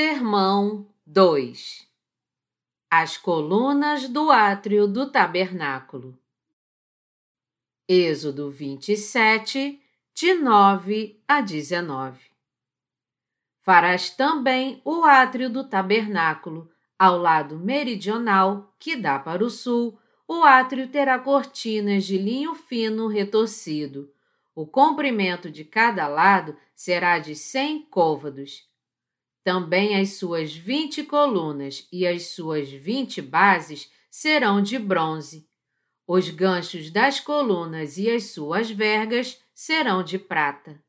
Sermão 2 As colunas do átrio do tabernáculo. Êxodo 27, de 9 a 19. Farás também o átrio do tabernáculo, ao lado meridional, que dá para o sul. O átrio terá cortinas de linho fino retorcido. O comprimento de cada lado será de cem côvados também as suas vinte colunas e as suas vinte bases serão de bronze. Os ganchos das colunas e as suas vergas serão de prata.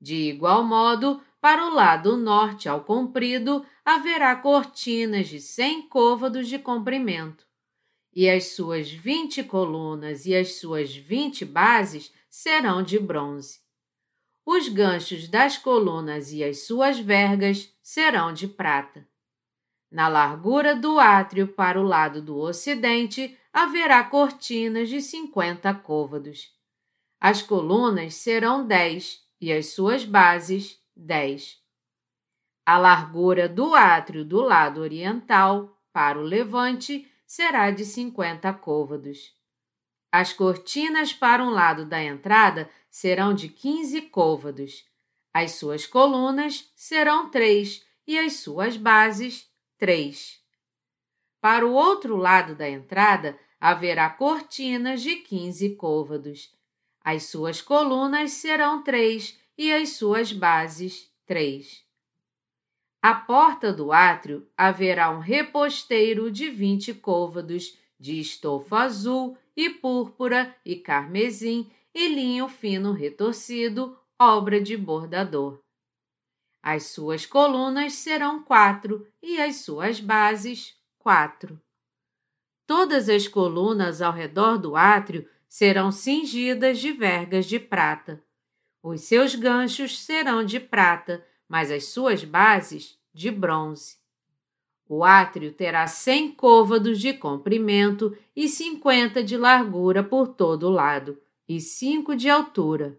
De igual modo, para o lado norte ao comprido haverá cortinas de cem côvados de comprimento, e as suas vinte colunas e as suas vinte bases serão de bronze. Os ganchos das colunas e as suas vergas serão de prata. Na largura do átrio para o lado do ocidente haverá cortinas de cinquenta côvados. As colunas serão dez e as suas bases dez. A largura do átrio do lado oriental para o levante será de cinquenta côvados. As cortinas para um lado da entrada serão de quinze côvados. As suas colunas serão três e as suas bases três. Para o outro lado da entrada haverá cortinas de quinze côvados. As suas colunas serão três e as suas bases três. À porta do átrio haverá um reposteiro de vinte côvados de estofa azul e púrpura e carmesim e linho fino retorcido, obra de bordador. As suas colunas serão quatro e as suas bases quatro. Todas as colunas ao redor do átrio serão cingidas de vergas de prata. Os seus ganchos serão de prata, mas as suas bases de bronze. O átrio terá cem côvados de comprimento e cinquenta de largura por todo o lado, e cinco de altura.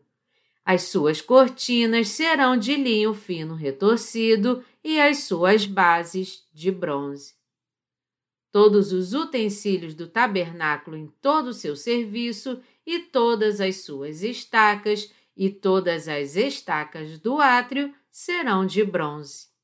As suas cortinas serão de linho fino retorcido e as suas bases de bronze. Todos os utensílios do tabernáculo em todo o seu serviço e todas as suas estacas e todas as estacas do átrio serão de bronze.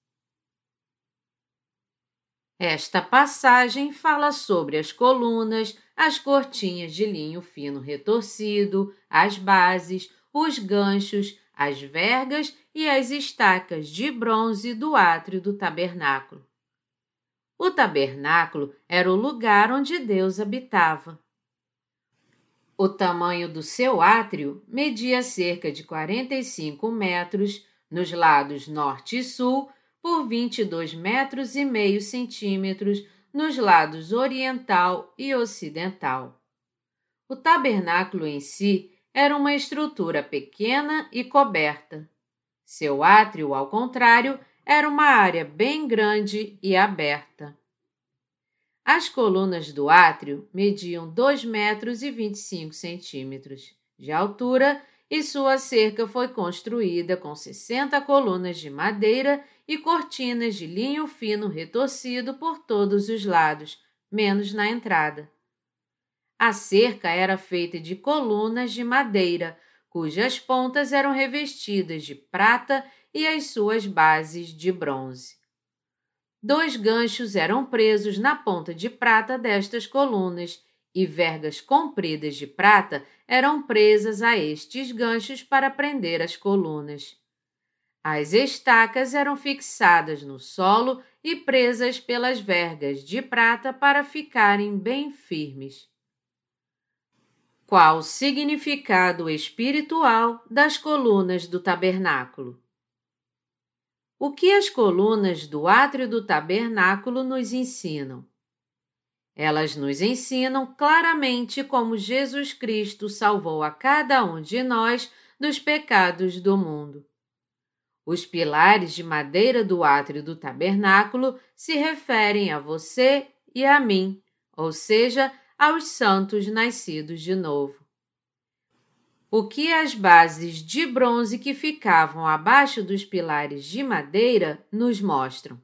Esta passagem fala sobre as colunas, as cortinhas de linho fino retorcido, as bases, os ganchos, as vergas e as estacas de bronze do átrio do tabernáculo. O tabernáculo era o lugar onde Deus habitava. O tamanho do seu átrio media cerca de 45 metros nos lados norte e sul por 22 metros e meio centímetros nos lados oriental e ocidental. O tabernáculo em si era uma estrutura pequena e coberta. Seu átrio, ao contrário, era uma área bem grande e aberta. As colunas do átrio mediam 2 metros e 25 centímetros de altura e sua cerca foi construída com 60 colunas de madeira e cortinas de linho fino retorcido por todos os lados, menos na entrada. A cerca era feita de colunas de madeira, cujas pontas eram revestidas de prata e as suas bases de bronze. Dois ganchos eram presos na ponta de prata destas colunas e vergas compridas de prata eram presas a estes ganchos para prender as colunas. As estacas eram fixadas no solo e presas pelas vergas de prata para ficarem bem firmes. Qual o significado espiritual das colunas do tabernáculo? O que as colunas do átrio do tabernáculo nos ensinam? Elas nos ensinam claramente como Jesus Cristo salvou a cada um de nós dos pecados do mundo. Os pilares de madeira do átrio do tabernáculo se referem a você e a mim, ou seja, aos santos nascidos de novo. O que as bases de bronze que ficavam abaixo dos pilares de madeira nos mostram?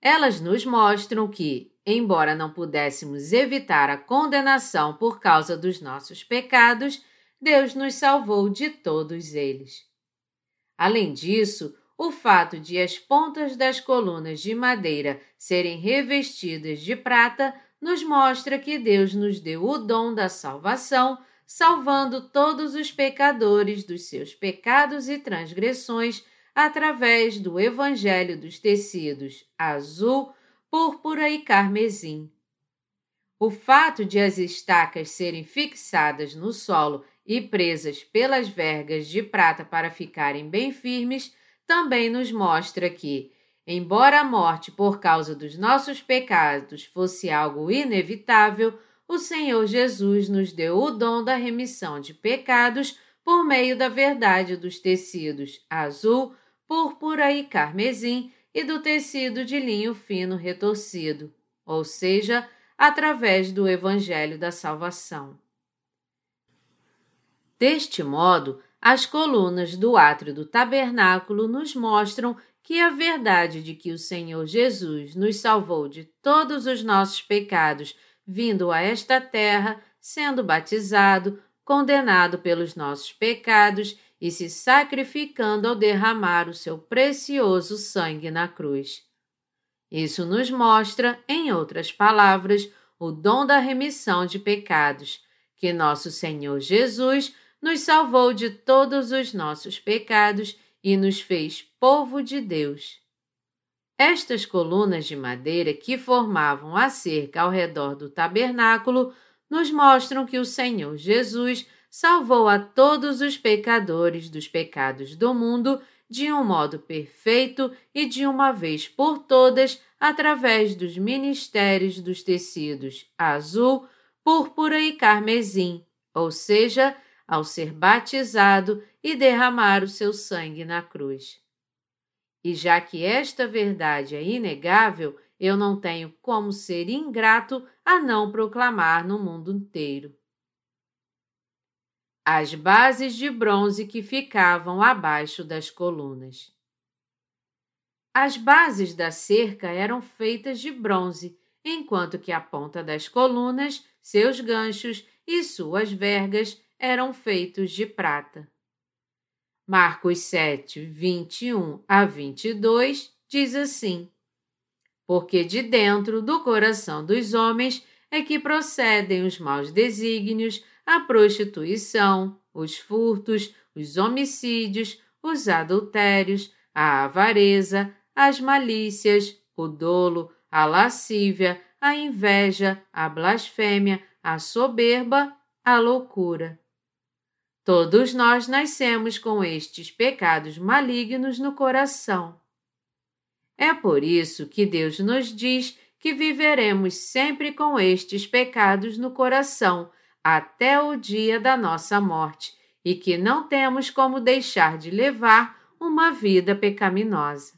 Elas nos mostram que, embora não pudéssemos evitar a condenação por causa dos nossos pecados, Deus nos salvou de todos eles. Além disso, o fato de as pontas das colunas de madeira serem revestidas de prata nos mostra que Deus nos deu o dom da salvação, salvando todos os pecadores dos seus pecados e transgressões através do Evangelho dos tecidos azul, púrpura e carmesim. O fato de as estacas serem fixadas no solo e presas pelas vergas de prata para ficarem bem firmes também nos mostra que, embora a morte por causa dos nossos pecados fosse algo inevitável, o Senhor Jesus nos deu o dom da remissão de pecados por meio da verdade dos tecidos azul, púrpura e carmesim e do tecido de linho fino retorcido, ou seja, através do Evangelho da Salvação. Deste modo, as colunas do átrio do tabernáculo nos mostram que a verdade de que o Senhor Jesus nos salvou de todos os nossos pecados vindo a esta terra, sendo batizado, condenado pelos nossos pecados e se sacrificando ao derramar o seu precioso sangue na cruz. Isso nos mostra, em outras palavras, o dom da remissão de pecados, que nosso Senhor Jesus nos salvou de todos os nossos pecados e nos fez povo de Deus. Estas colunas de madeira que formavam a cerca ao redor do tabernáculo nos mostram que o Senhor Jesus salvou a todos os pecadores dos pecados do mundo de um modo perfeito e de uma vez por todas através dos ministérios dos tecidos azul, púrpura e carmesim, ou seja, ao ser batizado e derramar o seu sangue na cruz. E já que esta verdade é inegável, eu não tenho como ser ingrato a não proclamar no mundo inteiro. As bases de bronze que ficavam abaixo das colunas. As bases da cerca eram feitas de bronze, enquanto que a ponta das colunas, seus ganchos e suas vergas eram feitos de prata. Marcos 7, 21 a 22 diz assim: Porque de dentro do coração dos homens é que procedem os maus desígnios, a prostituição, os furtos, os homicídios, os adultérios, a avareza, as malícias, o dolo, a lascívia, a inveja, a blasfêmia, a soberba, a loucura. Todos nós nascemos com estes pecados malignos no coração. É por isso que Deus nos diz que viveremos sempre com estes pecados no coração até o dia da nossa morte e que não temos como deixar de levar uma vida pecaminosa.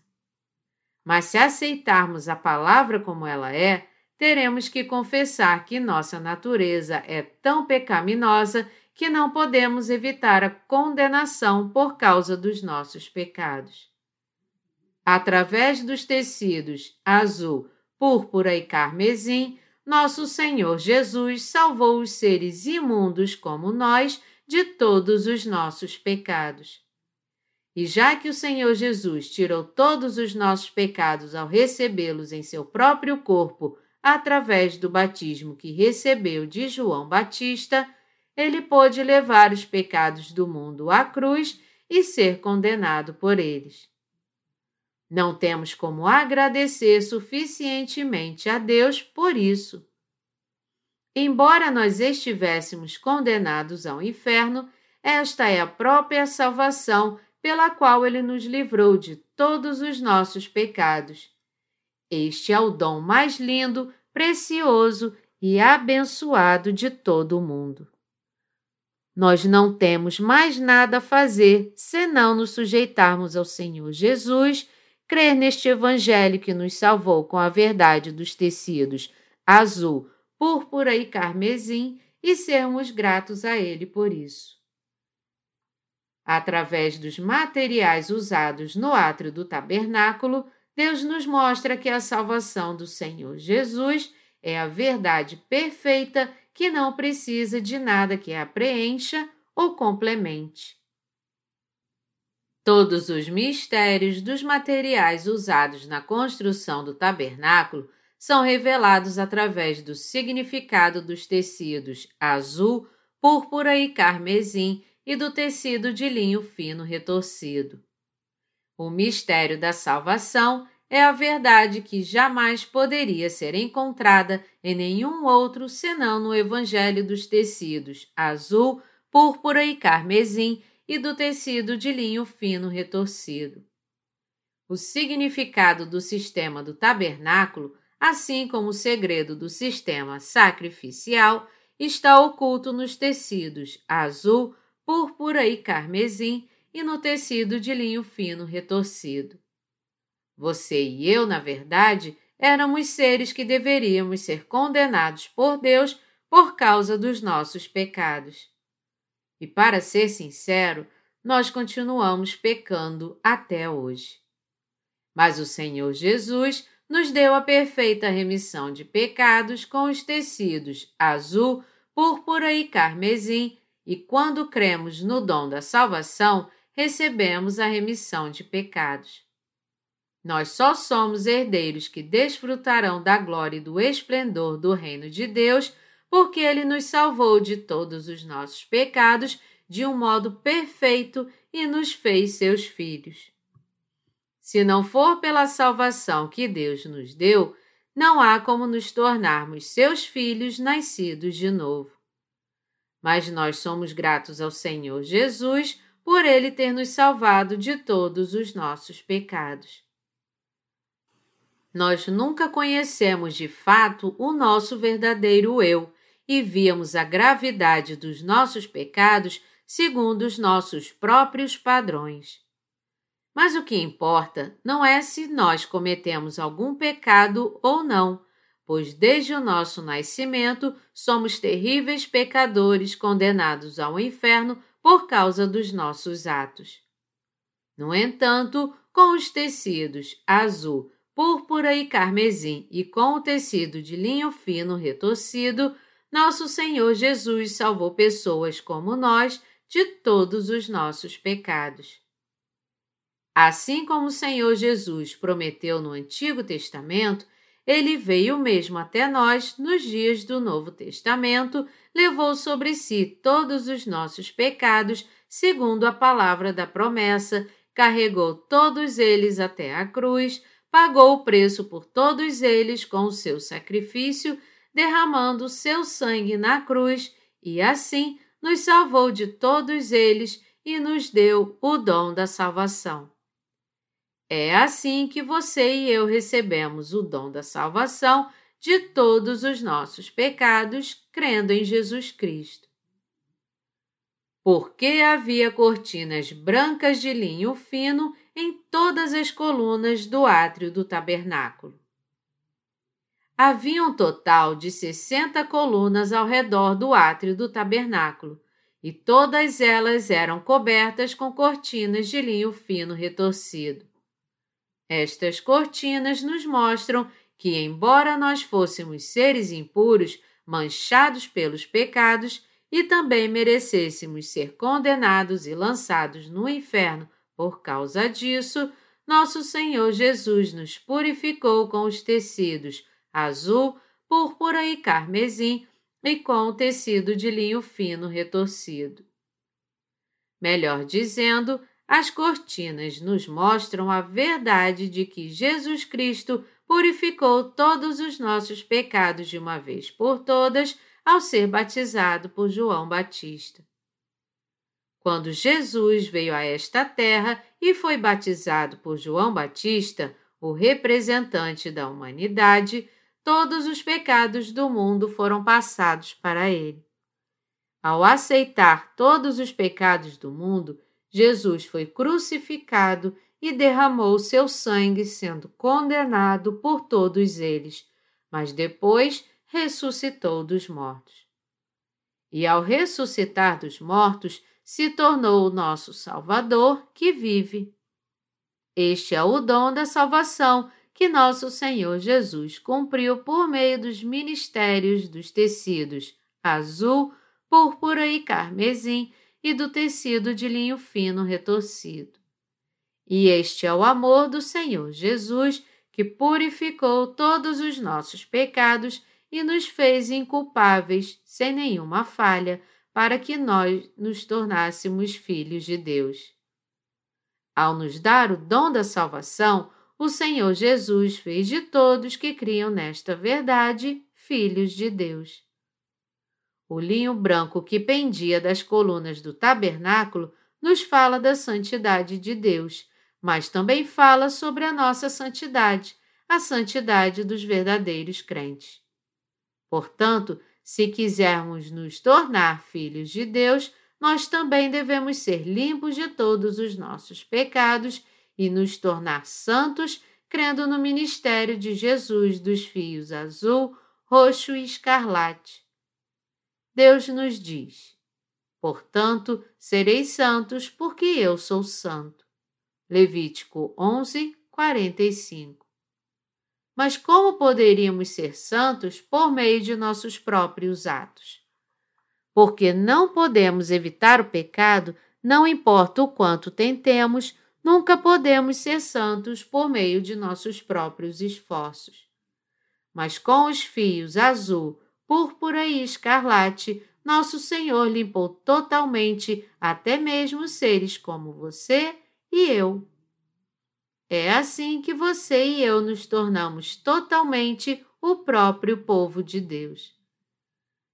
Mas se aceitarmos a palavra como ela é, teremos que confessar que nossa natureza é tão pecaminosa que não podemos evitar a condenação por causa dos nossos pecados. Através dos tecidos azul, púrpura e carmesim, nosso Senhor Jesus salvou os seres imundos como nós de todos os nossos pecados. E já que o Senhor Jesus tirou todos os nossos pecados ao recebê-los em seu próprio corpo, através do batismo que recebeu de João Batista, ele pôde levar os pecados do mundo à cruz e ser condenado por eles. Não temos como agradecer suficientemente a Deus por isso. Embora nós estivéssemos condenados ao inferno, esta é a própria salvação pela qual ele nos livrou de todos os nossos pecados. Este é o dom mais lindo, precioso e abençoado de todo o mundo. Nós não temos mais nada a fazer senão nos sujeitarmos ao Senhor Jesus, crer neste Evangelho que nos salvou com a verdade dos tecidos azul, púrpura e carmesim e sermos gratos a Ele por isso. Através dos materiais usados no átrio do tabernáculo, Deus nos mostra que a salvação do Senhor Jesus é a verdade perfeita que não precisa de nada que a preencha ou complemente. Todos os mistérios dos materiais usados na construção do tabernáculo são revelados através do significado dos tecidos azul, púrpura e carmesim e do tecido de linho fino retorcido. O mistério da salvação é a verdade que jamais poderia ser encontrada em nenhum outro senão no Evangelho dos tecidos azul, púrpura e carmesim e do tecido de linho fino retorcido. O significado do sistema do tabernáculo, assim como o segredo do sistema sacrificial, está oculto nos tecidos azul, púrpura e carmesim e no tecido de linho fino retorcido. Você e eu, na verdade, éramos seres que deveríamos ser condenados por Deus por causa dos nossos pecados. E para ser sincero, nós continuamos pecando até hoje. Mas o Senhor Jesus nos deu a perfeita remissão de pecados com os tecidos azul, púrpura e carmesim, e quando cremos no dom da salvação, recebemos a remissão de pecados. Nós só somos herdeiros que desfrutarão da glória e do esplendor do reino de Deus porque ele nos salvou de todos os nossos pecados de um modo perfeito e nos fez seus filhos. Se não for pela salvação que Deus nos deu, não há como nos tornarmos seus filhos nascidos de novo. Mas nós somos gratos ao Senhor Jesus por ele ter nos salvado de todos os nossos pecados. Nós nunca conhecemos de fato o nosso verdadeiro eu e víamos a gravidade dos nossos pecados segundo os nossos próprios padrões. Mas o que importa não é se nós cometemos algum pecado ou não, pois desde o nosso nascimento somos terríveis pecadores condenados ao inferno por causa dos nossos atos. No entanto, com os tecidos azul, púrpura e carmesim e com o tecido de linho fino retorcido, nosso Senhor Jesus salvou pessoas como nós de todos os nossos pecados. Assim como o Senhor Jesus prometeu no Antigo Testamento, ele veio mesmo até nós nos dias do Novo Testamento, levou sobre si todos os nossos pecados, segundo a palavra da promessa, carregou todos eles até a cruz, pagou o preço por todos eles com o seu sacrifício derramando seu sangue na cruz e assim nos salvou de todos eles e nos deu o dom da salvação. É assim que você e eu recebemos o dom da salvação de todos os nossos pecados, crendo em Jesus Cristo. Porque havia cortinas brancas de linho fino em todas as colunas do átrio do tabernáculo. Havia um total de sessenta colunas ao redor do átrio do tabernáculo, e todas elas eram cobertas com cortinas de linho fino retorcido. Estas cortinas nos mostram que, embora nós fôssemos seres impuros, manchados pelos pecados, e também merecêssemos ser condenados e lançados no inferno por causa disso, nosso Senhor Jesus nos purificou com os tecidos azul, púrpura e carmesim, e com tecido de linho fino retorcido. Melhor dizendo, as cortinas nos mostram a verdade de que Jesus Cristo purificou todos os nossos pecados de uma vez por todas ao ser batizado por João Batista. Quando Jesus veio a esta terra e foi batizado por João Batista, o representante da humanidade, todos os pecados do mundo foram passados para ele. Ao aceitar todos os pecados do mundo, Jesus foi crucificado e derramou seu sangue, sendo condenado por todos eles, mas depois ressuscitou dos mortos. E ao ressuscitar dos mortos, se tornou o nosso Salvador que vive. Este é o dom da salvação que nosso Senhor Jesus cumpriu por meio dos ministérios dos tecidos azul, púrpura e carmesim e do tecido de linho fino retorcido. E este é o amor do Senhor Jesus, que purificou todos os nossos pecados e nos fez inculpáveis, sem nenhuma falha, para que nós nos tornássemos filhos de Deus. Ao nos dar o dom da salvação, o Senhor Jesus fez de todos que criam nesta verdade filhos de Deus. O linho branco que pendia das colunas do tabernáculo nos fala da santidade de Deus, mas também fala sobre a nossa santidade, a santidade dos verdadeiros crentes. Portanto, se quisermos nos tornar filhos de Deus, nós também devemos ser limpos de todos os nossos pecados e nos tornar santos, crendo no ministério de Jesus dos fios azul, roxo e escarlate Deus nos diz: Portanto, sereis santos, porque eu sou santo. Levítico 11, 45. Mas como poderíamos ser santos por meio de nossos próprios atos? Porque não podemos evitar o pecado, não importa o quanto tentemos, nunca podemos ser santos por meio de nossos próprios esforços. Mas com os fios azul, púrpura e escarlate, nosso Senhor limpou totalmente até mesmo seres como você e eu. É assim que você e eu nos tornamos totalmente o próprio povo de Deus.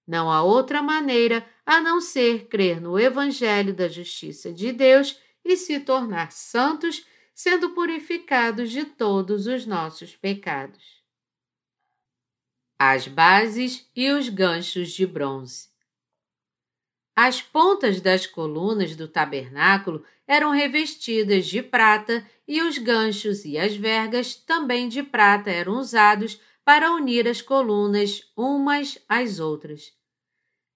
Não há outra maneira a não ser crer no Evangelho da Justiça de Deus e se tornar santos, sendo purificados de todos os nossos pecados as bases e os ganchos de bronze. As pontas das colunas do tabernáculo eram revestidas de prata e os ganchos e as vergas também de prata eram usados para unir as colunas umas às outras.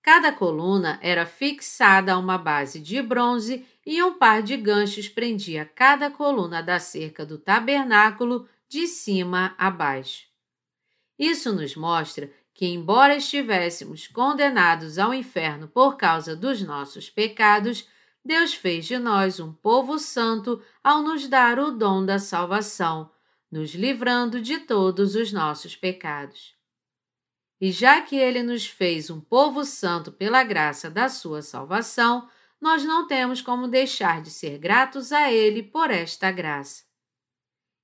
Cada coluna era fixada a uma base de bronze e um par de ganchos prendia cada coluna da cerca do tabernáculo de cima a baixo. Isso nos mostra que, embora estivéssemos condenados ao inferno por causa dos nossos pecados, Deus fez de nós um povo santo ao nos dar o dom da salvação, nos livrando de todos os nossos pecados. E já que Ele nos fez um povo santo pela graça da Sua salvação, nós não temos como deixar de ser gratos a Ele por esta graça.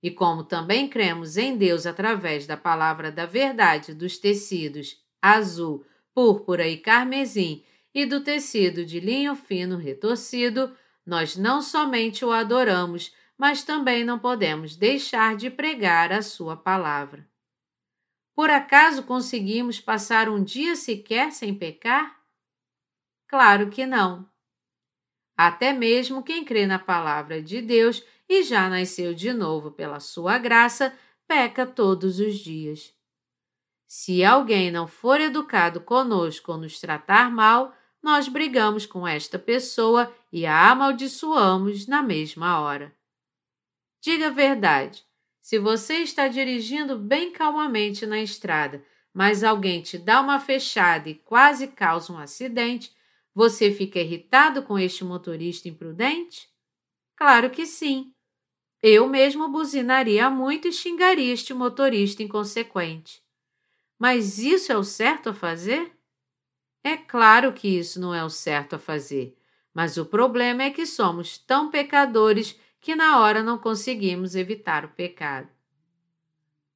E como também cremos em Deus através da palavra da verdade dos tecidos azul, púrpura e carmesim e do tecido de linho fino retorcido, nós não somente o adoramos, mas também não podemos deixar de pregar a Sua palavra. Por acaso conseguimos passar um dia sequer sem pecar? Claro que não. Até mesmo quem crê na palavra de Deus e já nasceu de novo pela sua graça, peca todos os dias. Se alguém não for educado conosco ou nos tratar mal, nós brigamos com esta pessoa e a amaldiçoamos na mesma hora. Diga a verdade. Se você está dirigindo bem calmamente na estrada, mas alguém te dá uma fechada e quase causa um acidente, você fica irritado com este motorista imprudente? Claro que sim. Eu mesmo buzinaria muito e xingaria este motorista inconsequente. Mas isso é o certo a fazer? É claro que isso não é o certo a fazer, mas o problema é que somos tão pecadores que na hora não conseguimos evitar o pecado.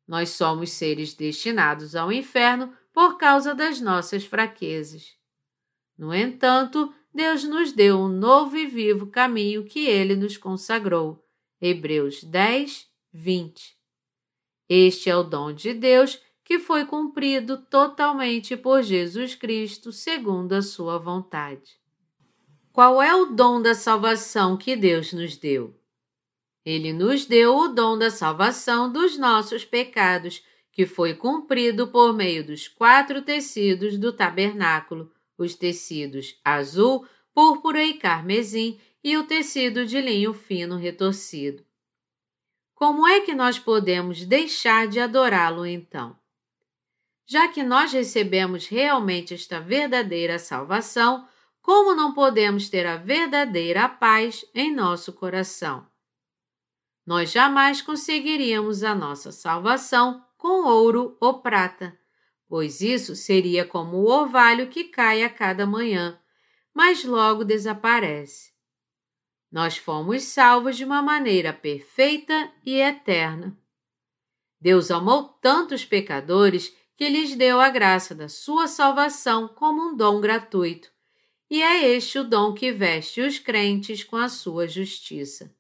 Nós somos seres destinados ao inferno por causa das nossas fraquezas. No entanto, Deus nos deu um novo e vivo caminho que ele nos consagrou Hebreus 10, 20. Este é o dom de Deus que foi cumprido totalmente por Jesus Cristo segundo a sua vontade. Qual é o dom da salvação que Deus nos deu? Ele nos deu o dom da salvação dos nossos pecados, que foi cumprido por meio dos quatro tecidos do tabernáculo, os tecidos azul, púrpura e carmesim, e o tecido de linho fino retorcido. como é que nós podemos deixar de adorá-lo então? Já que nós recebemos realmente esta verdadeira salvação, como não podemos ter a verdadeira paz em nosso coração? Nós jamais conseguiríamos a nossa salvação com ouro ou prata, pois isso seria como o orvalho que cai a cada manhã, mas logo desaparece. Nós fomos salvos de uma maneira perfeita e eterna. Deus amou tanto os pecadores que lhes deu a graça da sua salvação como um dom gratuito, e é este o dom que veste os crentes com a sua justiça.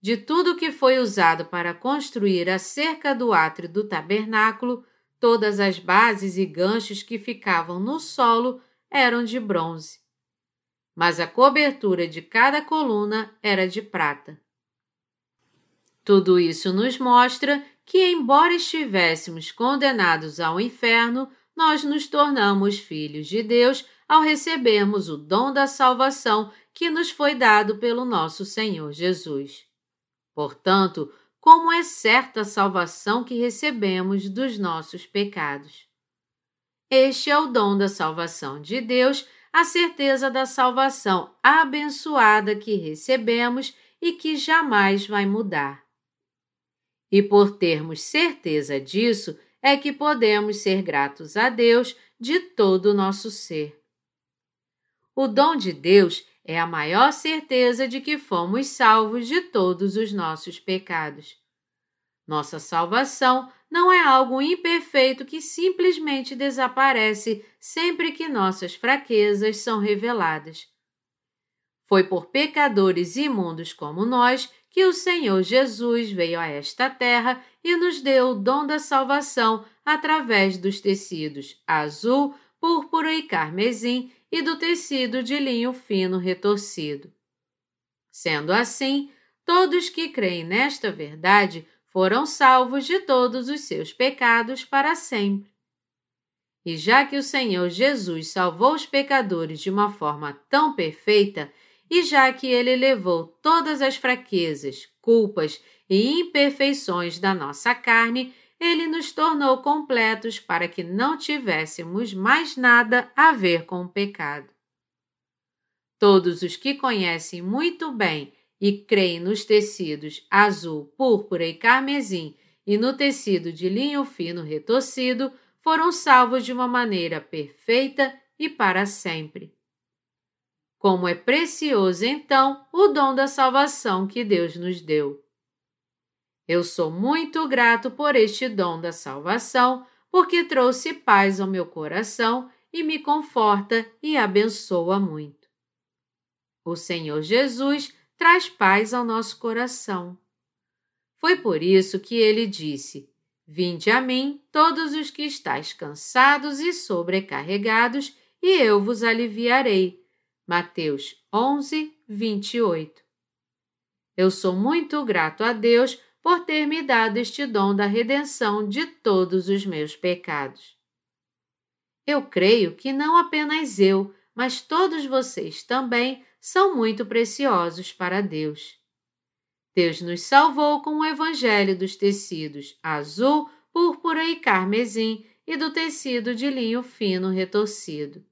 De tudo que foi usado para construir a cerca do átrio do tabernáculo, todas as bases e ganchos que ficavam no solo eram de bronze. Mas a cobertura de cada coluna era de prata. Tudo isso nos mostra que, embora estivéssemos condenados ao inferno, nós nos tornamos filhos de Deus ao recebermos o dom da salvação que nos foi dado pelo nosso Senhor Jesus. Portanto, como é certa a salvação que recebemos dos nossos pecados. Este é o dom da salvação de Deus, a certeza da salvação abençoada que recebemos e que jamais vai mudar. E por termos certeza disso, é que podemos ser gratos a Deus de todo o nosso ser. O dom de Deus é a maior certeza de que fomos salvos de todos os nossos pecados. Nossa salvação não é algo imperfeito que simplesmente desaparece sempre que nossas fraquezas são reveladas. Foi por pecadores imundos como nós que o Senhor Jesus veio a esta terra e nos deu o dom da salvação através dos tecidos azul, púrpura e carmesim e do tecido de linho fino retorcido. Sendo assim, todos que creem nesta verdade foram salvos de todos os seus pecados para sempre. E já que o Senhor Jesus salvou os pecadores de uma forma tão perfeita, e já que ele levou todas as fraquezas, culpas e imperfeições da nossa carne, ele nos tornou completos para que não tivéssemos mais nada a ver com o pecado. Todos os que conhecem muito bem e creem nos tecidos azul, púrpura e carmesim e no tecido de linho fino retorcido foram salvos de uma maneira perfeita e para sempre. Como é precioso, então, o dom da salvação que Deus nos deu. Eu sou muito grato por este dom da salvação, porque trouxe paz ao meu coração e me conforta e abençoa muito. O Senhor Jesus traz paz ao nosso coração. Foi por isso que ele disse: Vinde a mim, todos os que estáis cansados e sobrecarregados, e eu vos aliviarei. Mateus 11, 28. Eu sou muito grato a Deus por ter me dado este dom da redenção de todos os meus pecados. Eu creio que não apenas eu, mas todos vocês também são muito preciosos para Deus. Deus nos salvou com o evangelho dos tecidos azul, púrpura e carmesim e do tecido de linho fino retorcido.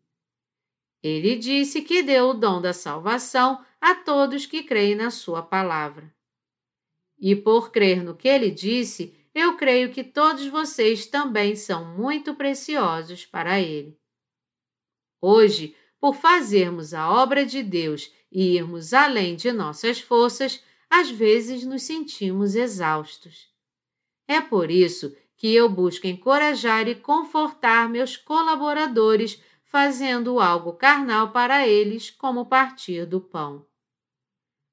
Ele disse que deu o dom da salvação a todos que creem na Sua palavra. E por crer no que ele disse, eu creio que todos vocês também são muito preciosos para ele. Hoje, por fazermos a obra de Deus e irmos além de nossas forças, às vezes nos sentimos exaustos. É por isso que eu busco encorajar e confortar meus colaboradores fazendo algo carnal para eles, como partir do pão.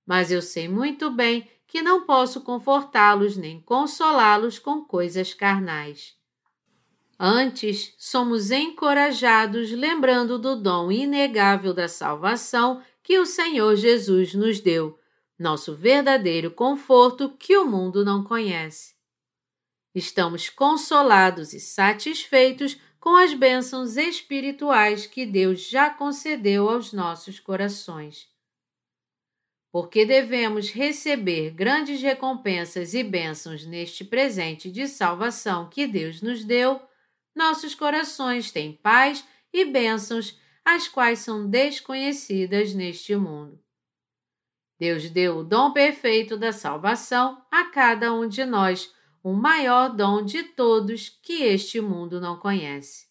Mas eu sei muito bem que não posso confortá-los nem consolá-los com coisas carnais. Antes, somos encorajados lembrando do dom inegável da salvação que o Senhor Jesus nos deu, nosso verdadeiro conforto que o mundo não conhece. Estamos consolados e satisfeitos com as bênçãos espirituais que Deus já concedeu aos nossos corações. porque devemos receber grandes recompensas e bênçãos neste presente de salvação que Deus nos deu, nossos corações têm paz e bênçãos, as quais são desconhecidas neste mundo. Deus deu o dom perfeito da salvação a cada um de nós, o maior dom de todos que este mundo não conhece.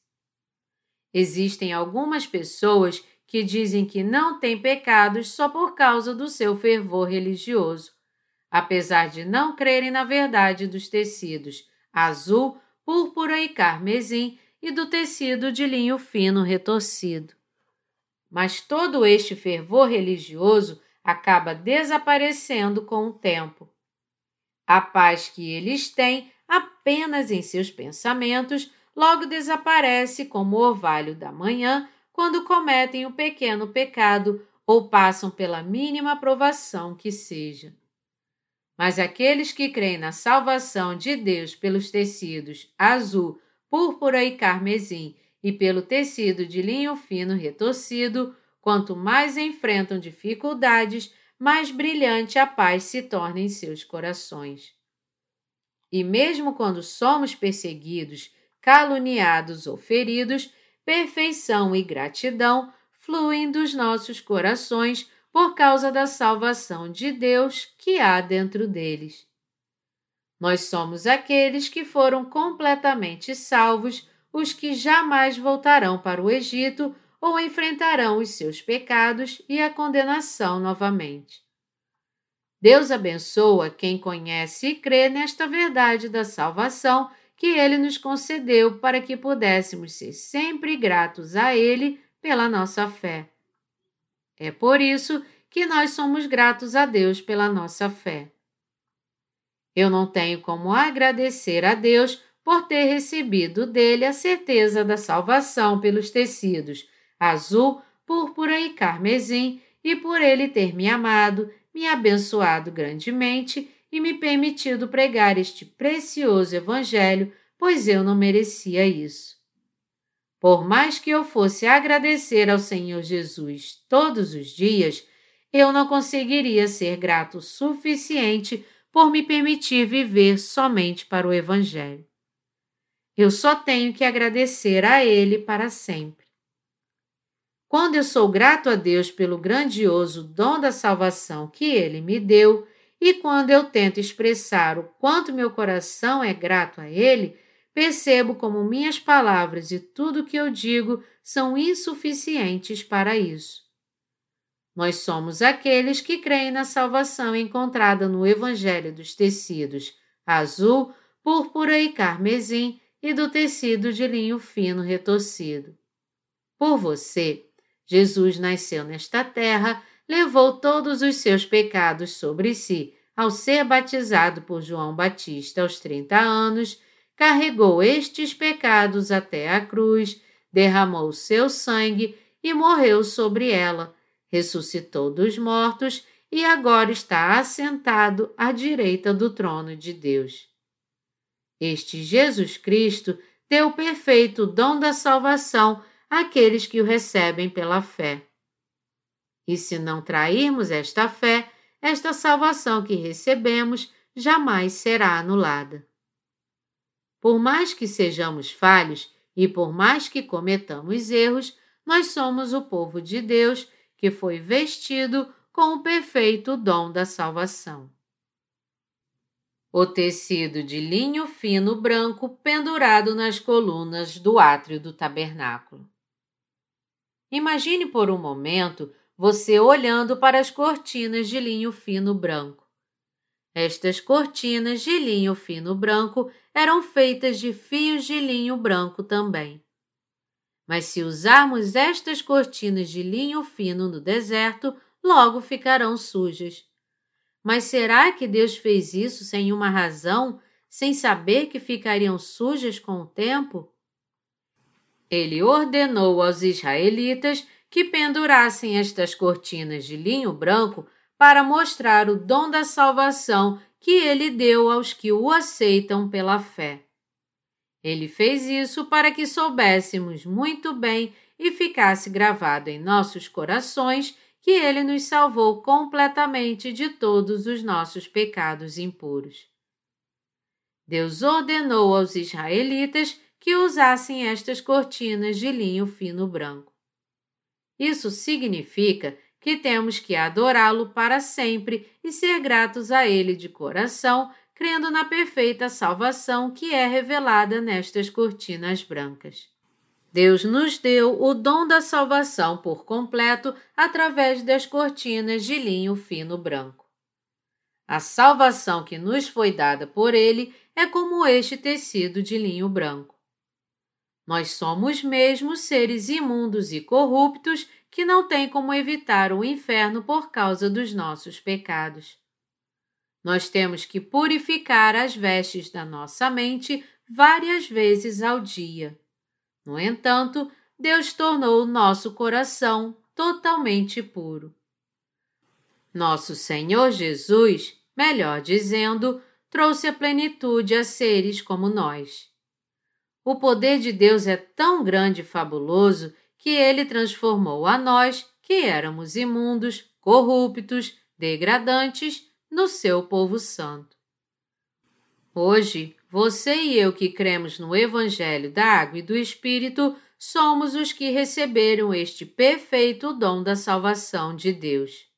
Existem algumas pessoas que dizem que não têm pecados só por causa do seu fervor religioso, apesar de não crerem na verdade dos tecidos azul, púrpura e carmesim e do tecido de linho fino retorcido. Mas todo este fervor religioso acaba desaparecendo com o tempo. A paz que eles têm apenas em seus pensamentos logo desaparece como o orvalho da manhã quando cometem um pequeno pecado ou passam pela mínima provação que seja. Mas aqueles que creem na salvação de Deus pelos tecidos azul, púrpura e carmesim e pelo tecido de linho fino retorcido Quanto mais enfrentam dificuldades, mais brilhante a paz se torna em seus corações. E mesmo quando somos perseguidos, caluniados ou feridos, perfeição e gratidão fluem dos nossos corações por causa da salvação de Deus que há dentro deles. Nós somos aqueles que foram completamente salvos, os que jamais voltarão para o Egito ou enfrentarão os seus pecados e a condenação novamente. Deus abençoa quem conhece e crê nesta verdade da salvação que Ele nos concedeu para que pudéssemos ser sempre gratos a Ele pela nossa fé. É por isso que nós somos gratos a Deus pela nossa fé. Eu não tenho como agradecer a Deus por ter recebido dele a certeza da salvação pelos tecidos azul, púrpura e carmesim, e por ele ter me amado, me abençoado grandemente e me permitido pregar este precioso Evangelho, pois eu não merecia isso. Por mais que eu fosse agradecer ao Senhor Jesus todos os dias, eu não conseguiria ser grato o suficiente por me permitir viver somente para o Evangelho. Eu só tenho que agradecer a Ele para sempre. Quando eu sou grato a Deus pelo grandioso dom da salvação que Ele me deu, e quando eu tento expressar o quanto meu coração é grato a Ele, percebo como minhas palavras e tudo que eu digo são insuficientes para isso. Nós somos aqueles que creem na salvação encontrada no Evangelho dos tecidos azul, púrpura e carmesim e do tecido de linho fino retorcido. Por você, Jesus nasceu nesta terra, levou todos os seus pecados sobre si ao ser batizado por João Batista aos 30 anos, carregou estes pecados até a cruz, derramou seu sangue e morreu sobre ela, ressuscitou dos mortos e agora está assentado à direita do trono de Deus. Este Jesus Cristo deu o perfeito dom da salvação àqueles que o recebem pela fé. E se não trairmos esta fé, esta salvação que recebemos jamais será anulada. Por mais que sejamos falhos e por mais que cometamos erros, nós somos o povo de Deus que foi vestido com o perfeito dom da salvação. O tecido de linho fino branco pendurado nas colunas do átrio do tabernáculo. Imagine por um momento você olhando para as cortinas de linho fino branco. Estas cortinas de linho fino branco eram feitas de fios de linho branco também. Mas se usarmos estas cortinas de linho fino no deserto, logo ficarão sujas. Mas será que Deus fez isso sem uma razão, sem saber que ficariam sujas com o tempo? Ele ordenou aos israelitas que pendurassem estas cortinas de linho branco para mostrar o dom da salvação que ele deu aos que o aceitam pela fé. Ele fez isso para que soubéssemos muito bem e ficasse gravado em nossos corações que ele nos salvou completamente de todos os nossos pecados impuros. Deus ordenou aos israelitas que usassem estas cortinas de linho fino branco. Isso significa que temos que adorá-lo para sempre e ser gratos a ele de coração, crendo na perfeita salvação que é revelada nestas cortinas brancas. Deus nos deu o dom da salvação por completo através das cortinas de linho fino branco. A salvação que nos foi dada por Ele é como este tecido de linho branco. Nós somos mesmo seres imundos e corruptos que não têm como evitar o inferno por causa dos nossos pecados. Nós temos que purificar as vestes da nossa mente várias vezes ao dia. No entanto, Deus tornou o nosso coração totalmente puro. Nosso Senhor Jesus, melhor dizendo, trouxe a plenitude a seres como nós. O poder de Deus é tão grande e fabuloso que ele transformou a nós, que éramos imundos, corruptos, degradantes, no seu povo santo. Hoje, você e eu que cremos no Evangelho da Água e do Espírito somos os que receberam este perfeito dom da salvação de Deus.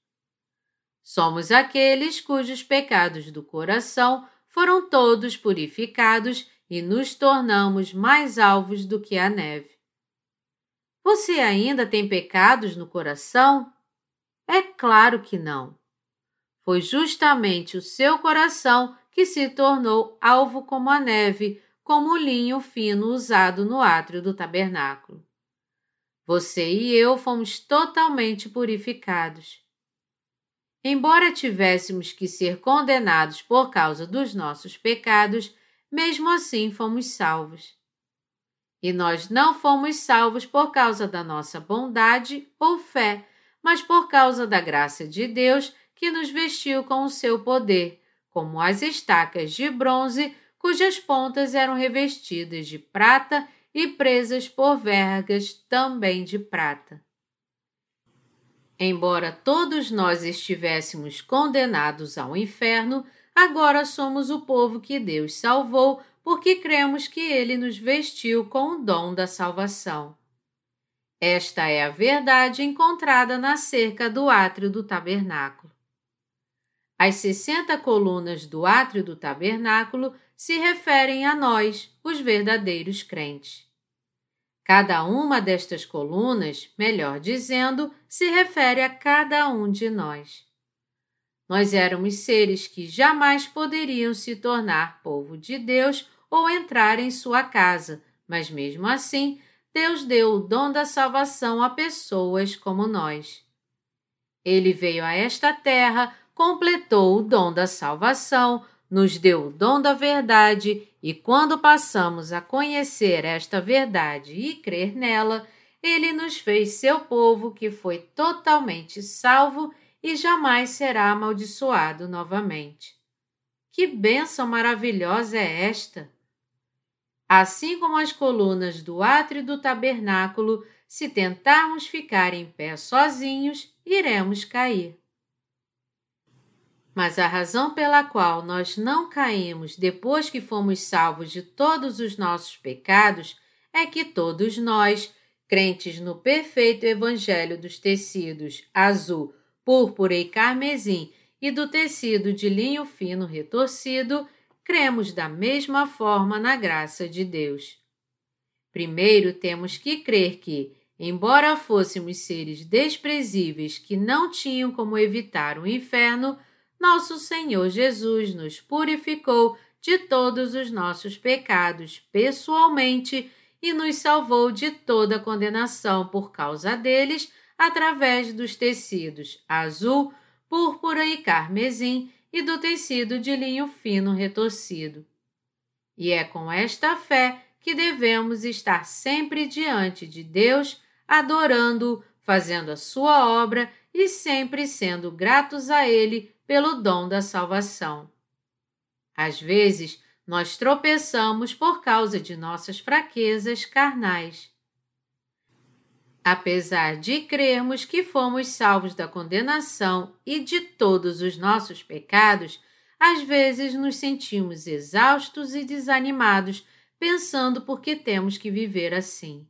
Somos aqueles cujos pecados do coração foram todos purificados e nos tornamos mais alvos do que a neve. Você ainda tem pecados no coração? É claro que não. Foi justamente o seu coração que se tornou alvo como a neve, como o linho fino usado no átrio do tabernáculo. Você e eu fomos totalmente purificados. Embora tivéssemos que ser condenados por causa dos nossos pecados, mesmo assim fomos salvos. E nós não fomos salvos por causa da nossa bondade ou fé, mas por causa da graça de Deus que nos vestiu com o seu poder, como as estacas de bronze cujas pontas eram revestidas de prata e presas por vergas também de prata. Embora todos nós estivéssemos condenados ao inferno, agora somos o povo que Deus salvou porque cremos que ele nos vestiu com o dom da salvação. Esta é a verdade encontrada na cerca do átrio do tabernáculo. As sessenta colunas do átrio do tabernáculo se referem a nós, os verdadeiros crentes. Cada uma destas colunas, melhor dizendo, se refere a cada um de nós. Nós éramos seres que jamais poderiam se tornar povo de Deus ou entrar em sua casa, mas mesmo assim, Deus deu o dom da salvação a pessoas como nós. Ele veio a esta terra, completou o dom da salvação, nos deu o dom da verdade, e quando passamos a conhecer esta verdade e crer nela, ele nos fez seu povo que foi totalmente salvo e jamais será amaldiçoado novamente. Que bênção maravilhosa é esta! Assim como as colunas do átrio do tabernáculo, se tentarmos ficar em pé sozinhos, iremos cair. Mas a razão pela qual nós não caímos depois que fomos salvos de todos os nossos pecados é que todos nós, crentes no perfeito Evangelho dos tecidos azul, púrpura e carmesim e do tecido de linho fino retorcido, cremos da mesma forma na graça de Deus. Primeiro temos que crer que, embora fôssemos seres desprezíveis que não tinham como evitar o inferno, nosso Senhor Jesus nos purificou de todos os nossos pecados pessoalmente e nos salvou de toda condenação por causa deles através dos tecidos azul, púrpura e carmesim e do tecido de linho fino retorcido. E é com esta fé que devemos estar sempre diante de Deus, adorando-o, fazendo a sua obra e sempre sendo gratos a Ele pelo dom da salvação. Às vezes, nós tropeçamos por causa de nossas fraquezas carnais. Apesar de crermos que fomos salvos da condenação e de todos os nossos pecados, às vezes nos sentimos exaustos e desanimados pensando por que temos que viver assim.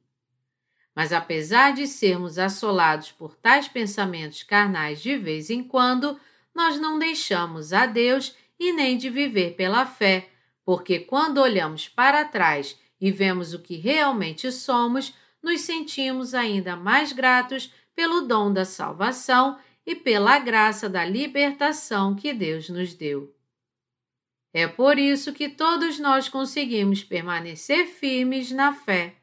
Mas apesar de sermos assolados por tais pensamentos carnais de vez em quando, nós não deixamos a Deus e nem de viver pela fé, porque quando olhamos para trás e vemos o que realmente somos, nos sentimos ainda mais gratos pelo dom da salvação e pela graça da libertação que Deus nos deu. É por isso que todos nós conseguimos permanecer firmes na fé.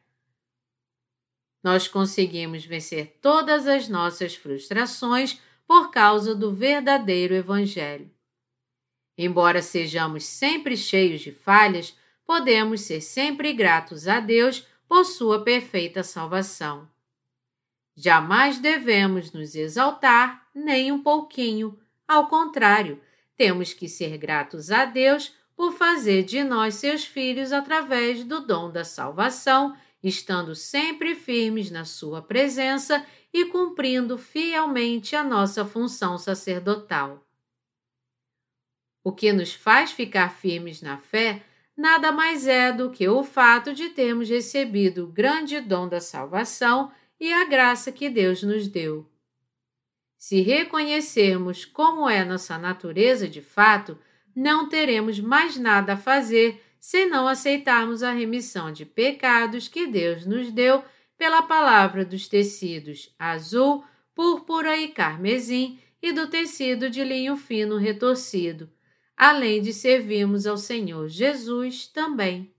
Nós conseguimos vencer todas as nossas frustrações por causa do verdadeiro Evangelho. Embora sejamos sempre cheios de falhas, podemos ser sempre gratos a Deus por sua perfeita salvação. Jamais devemos nos exaltar nem um pouquinho, ao contrário, temos que ser gratos a Deus por fazer de nós seus filhos através do dom da salvação, estando sempre firmes na Sua presença e cumprindo fielmente a nossa função sacerdotal. O que nos faz ficar firmes na fé nada mais é do que o fato de termos recebido o grande dom da salvação e a graça que Deus nos deu. Se reconhecermos como é nossa natureza de fato, não teremos mais nada a fazer se não aceitarmos a remissão de pecados que Deus nos deu pela palavra dos tecidos azul, púrpura e carmesim e do tecido de linho fino retorcido, além de servirmos ao Senhor Jesus também.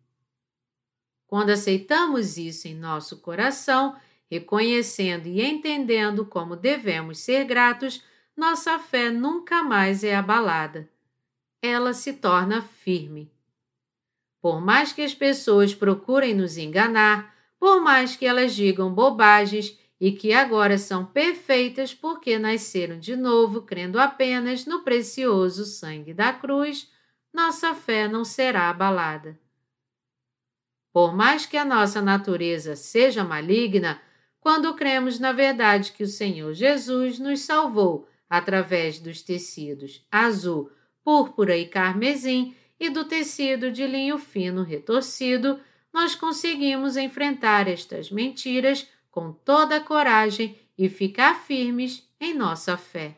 Quando aceitamos isso em nosso coração, reconhecendo e entendendo como devemos ser gratos, nossa fé nunca mais é abalada. Ela se torna firme. Por mais que as pessoas procurem nos enganar, por mais que elas digam bobagens e que agora são perfeitas porque nasceram de novo crendo apenas no precioso sangue da cruz, nossa fé não será abalada. Por mais que a nossa natureza seja maligna, quando cremos na verdade que o Senhor Jesus nos salvou através dos tecidos azul, púrpura e carmesim e do tecido de linho fino retorcido, nós conseguimos enfrentar estas mentiras com toda a coragem e ficar firmes em nossa fé.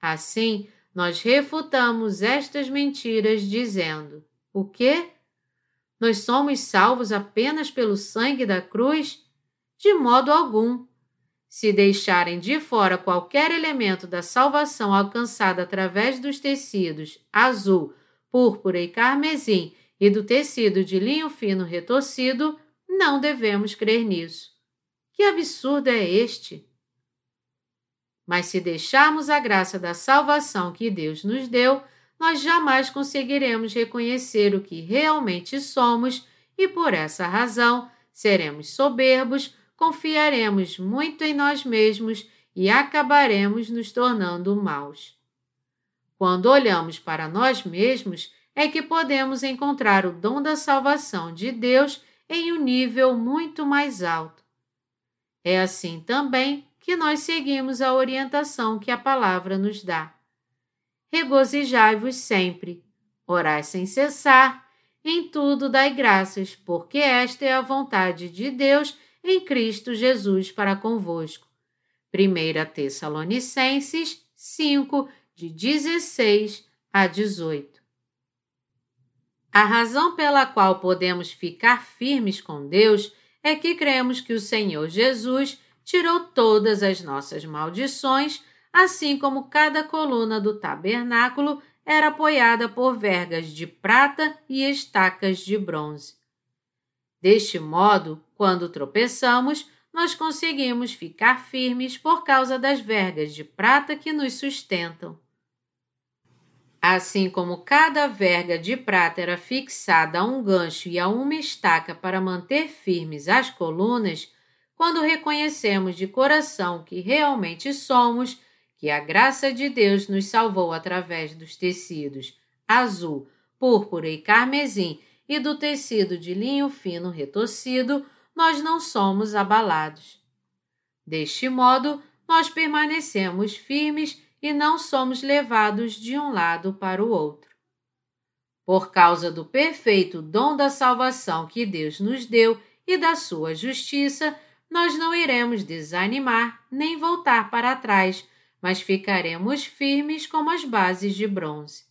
Assim, nós refutamos estas mentiras dizendo: o quê? Nós somos salvos apenas pelo sangue da cruz? De modo algum. Se deixarem de fora qualquer elemento da salvação alcançada através dos tecidos azul, púrpura e carmesim e do tecido de linho fino retorcido, não devemos crer nisso. Que absurdo é este? Mas se deixarmos a graça da salvação que Deus nos deu, nós jamais conseguiremos reconhecer o que realmente somos e, por essa razão, seremos soberbos, confiaremos muito em nós mesmos e acabaremos nos tornando maus. Quando olhamos para nós mesmos, é que podemos encontrar o dom da salvação de Deus em um nível muito mais alto. É assim também que nós seguimos a orientação que a palavra nos dá. Regozijai-vos sempre, orai sem cessar, em tudo dai graças, porque esta é a vontade de Deus em Cristo Jesus para convosco. 1 Tessalonicenses 5, de 16 a 18. A razão pela qual podemos ficar firmes com Deus é que cremos que o Senhor Jesus tirou todas as nossas maldições, assim como cada coluna do tabernáculo era apoiada por vergas de prata e estacas de bronze. Deste modo, quando tropeçamos, nós conseguimos ficar firmes por causa das vergas de prata que nos sustentam. Assim como cada verga de prata era fixada a um gancho e a uma estaca para manter firmes as colunas, quando reconhecemos de coração que realmente somos, que a graça de Deus nos salvou através dos tecidos azul, púrpura e carmesim e do tecido de linho fino retorcido, nós não somos abalados. Deste modo, nós permanecemos firmes e não somos levados de um lado para o outro. Por causa do perfeito dom da salvação que Deus nos deu e da sua justiça, nós não iremos desanimar nem voltar para trás, mas ficaremos firmes como as bases de bronze.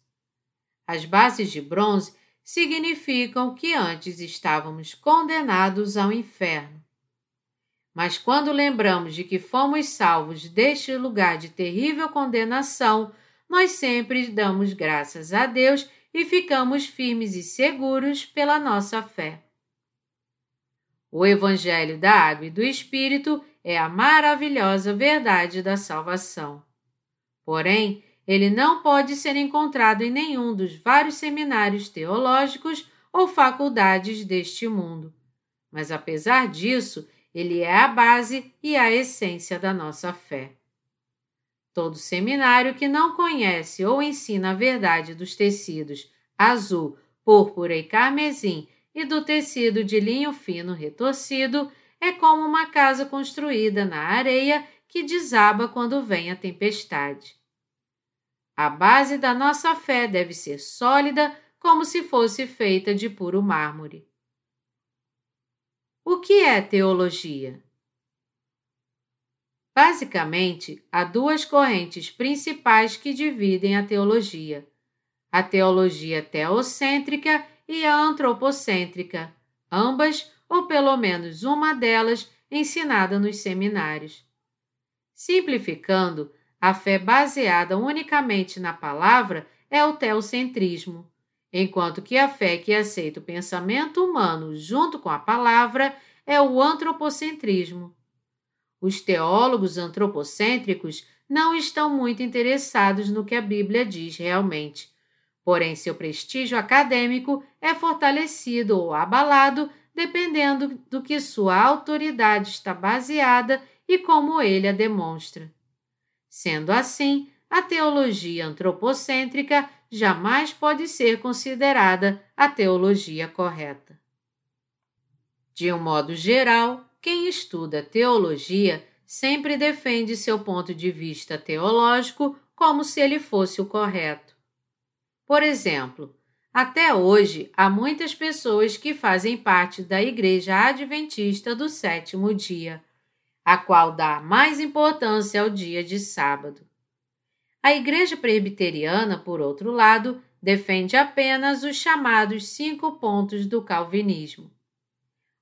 As bases de bronze significam que antes estávamos condenados ao inferno. Mas quando lembramos de que fomos salvos deste lugar de terrível condenação, nós sempre damos graças a Deus e ficamos firmes e seguros pela nossa fé. O Evangelho da Água e do Espírito é a maravilhosa verdade da salvação. Porém, ele não pode ser encontrado em nenhum dos vários seminários teológicos ou faculdades deste mundo. Mas apesar disso, ele é a base e a essência da nossa fé. Todo seminário que não conhece ou ensina a verdade dos tecidos azul, púrpura e carmesim e do tecido de linho fino retorcido é como uma casa construída na areia que desaba quando vem a tempestade. A base da nossa fé deve ser sólida como se fosse feita de puro mármore. O que é teologia? Basicamente, há duas correntes principais que dividem a teologia: a teologia teocêntrica e a antropocêntrica, ambas, ou pelo menos uma delas, ensinada nos seminários. Simplificando, a fé baseada unicamente na palavra é o teocentrismo enquanto que a fé que aceita o pensamento humano junto com a palavra é o antropocentrismo. Os teólogos antropocêntricos não estão muito interessados no que a Bíblia diz realmente, porém seu prestígio acadêmico é fortalecido ou abalado dependendo do que sua autoridade está baseada e como ele a demonstra. Sendo assim, a teologia antropocêntrica jamais pode ser considerada a teologia correta. De um modo geral, quem estuda teologia sempre defende seu ponto de vista teológico como se ele fosse o correto. Por exemplo, até hoje há muitas pessoas que fazem parte da Igreja Adventista do sétimo dia, a qual dá mais importância ao dia de sábado. A Igreja Presbiteriana, por outro lado, defende apenas os chamados cinco pontos do Calvinismo.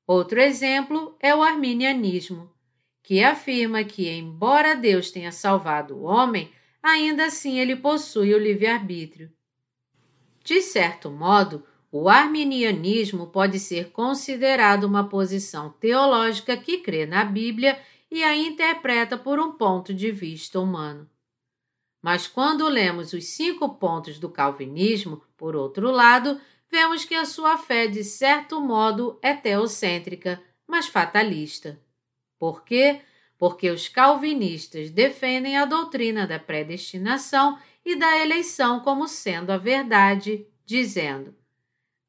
Outro exemplo é o arminianismo, que afirma que, embora Deus tenha salvado o homem, ainda assim ele possui o livre-arbítrio. De certo modo, o arminianismo pode ser considerado uma posição teológica que crê na Bíblia e a interpreta por um ponto de vista humano. Mas quando lemos os cinco pontos do Calvinismo, por outro lado, vemos que a sua fé, de certo modo, é teocêntrica, mas fatalista. Por quê? Porque os calvinistas defendem a doutrina da predestinação e da eleição como sendo a verdade, dizendo: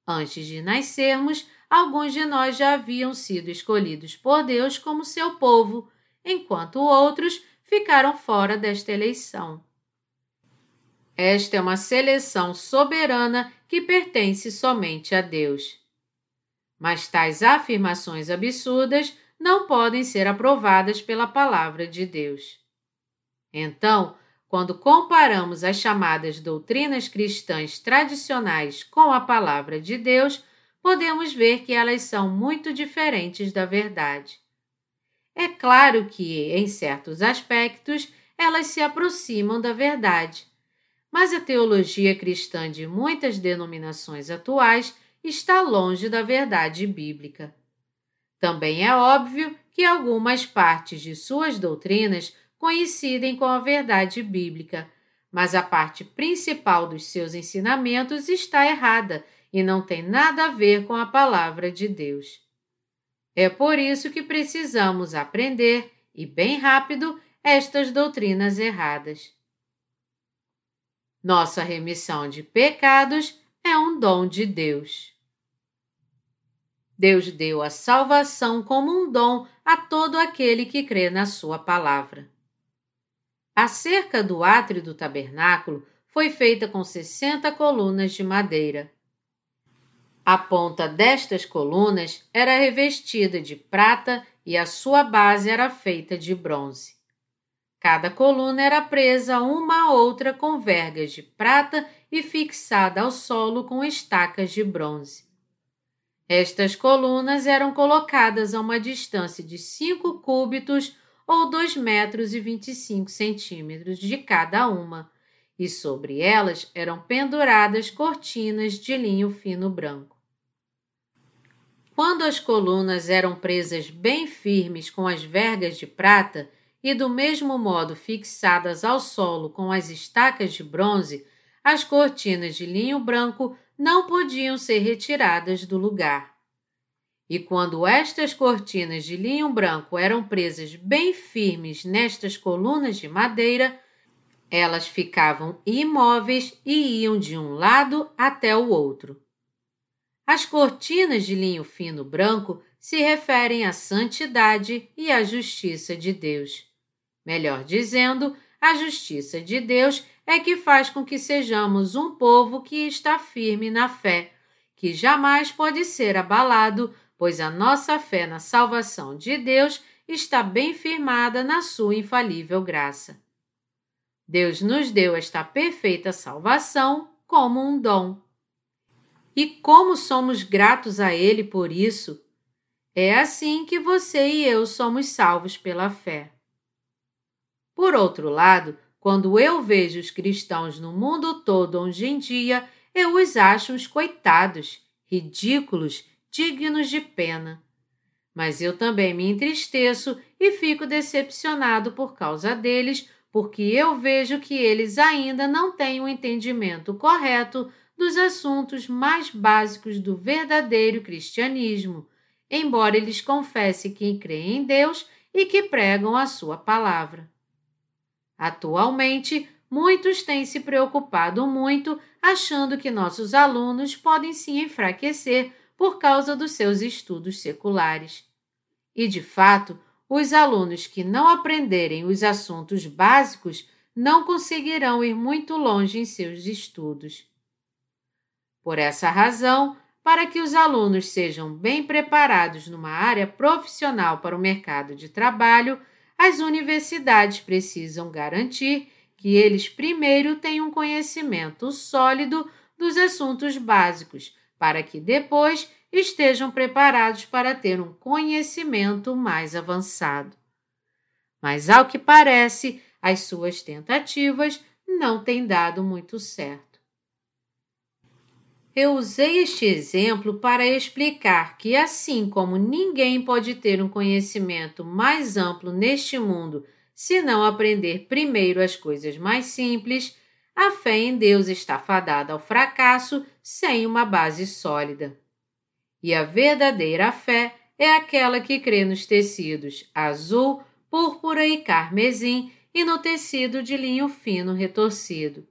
Antes de nascermos, alguns de nós já haviam sido escolhidos por Deus como seu povo, enquanto outros ficaram fora desta eleição. Esta é uma seleção soberana que pertence somente a Deus. Mas tais afirmações absurdas não podem ser aprovadas pela palavra de Deus. Então, quando comparamos as chamadas doutrinas cristãs tradicionais com a palavra de Deus, podemos ver que elas são muito diferentes da verdade. É claro que, em certos aspectos, elas se aproximam da verdade mas a teologia cristã de muitas denominações atuais está longe da verdade bíblica. Também é óbvio que algumas partes de suas doutrinas coincidem com a verdade bíblica, mas a parte principal dos seus ensinamentos está errada e não tem nada a ver com a palavra de Deus. É por isso que precisamos aprender, e bem rápido, estas doutrinas erradas. Nossa remissão de pecados é um dom de Deus. Deus deu a salvação como um dom a todo aquele que crê na Sua palavra. A cerca do átrio do tabernáculo foi feita com 60 colunas de madeira. A ponta destas colunas era revestida de prata e a sua base era feita de bronze. Cada coluna era presa uma a outra com vergas de prata e fixada ao solo com estacas de bronze. Estas colunas eram colocadas a uma distância de 5 cúbitos ou 2 metros e 25 centímetros de cada uma, e sobre elas eram penduradas cortinas de linho fino branco. Quando as colunas eram presas bem firmes com as vergas de prata e do mesmo modo fixadas ao solo com as estacas de bronze, as cortinas de linho branco não podiam ser retiradas do lugar. E quando estas cortinas de linho branco eram presas bem firmes nestas colunas de madeira, elas ficavam imóveis e iam de um lado até o outro. As cortinas de linho fino branco se referem à santidade e à justiça de Deus. Melhor dizendo, a justiça de Deus é que faz com que sejamos um povo que está firme na fé, que jamais pode ser abalado, pois a nossa fé na salvação de Deus está bem firmada na sua infalível graça. Deus nos deu esta perfeita salvação como um dom. E como somos gratos a Ele por isso! É assim que você e eu somos salvos pela fé. Por outro lado, quando eu vejo os cristãos no mundo todo hoje em dia, eu os acho uns coitados, ridículos, dignos de pena. Mas eu também me entristeço e fico decepcionado por causa deles, porque eu vejo que eles ainda não têm o um entendimento correto dos assuntos mais básicos do verdadeiro cristianismo, embora eles confessem que creem em Deus e que pregam a sua palavra. Atualmente, muitos têm se preocupado muito achando que nossos alunos podem se enfraquecer por causa dos seus estudos seculares. E, de fato, os alunos que não aprenderem os assuntos básicos não conseguirão ir muito longe em seus estudos. Por essa razão, para que os alunos sejam bem preparados numa área profissional para o mercado de trabalho, as universidades precisam garantir que eles primeiro tenham conhecimento sólido dos assuntos básicos, para que depois estejam preparados para ter um conhecimento mais avançado. Mas, ao que parece, as suas tentativas não têm dado muito certo. Eu usei este exemplo para explicar que, assim como ninguém pode ter um conhecimento mais amplo neste mundo se não aprender primeiro as coisas mais simples, a fé em Deus está fadada ao fracasso sem uma base sólida. E a verdadeira fé é aquela que crê nos tecidos azul, púrpura e carmesim e no tecido de linho fino retorcido.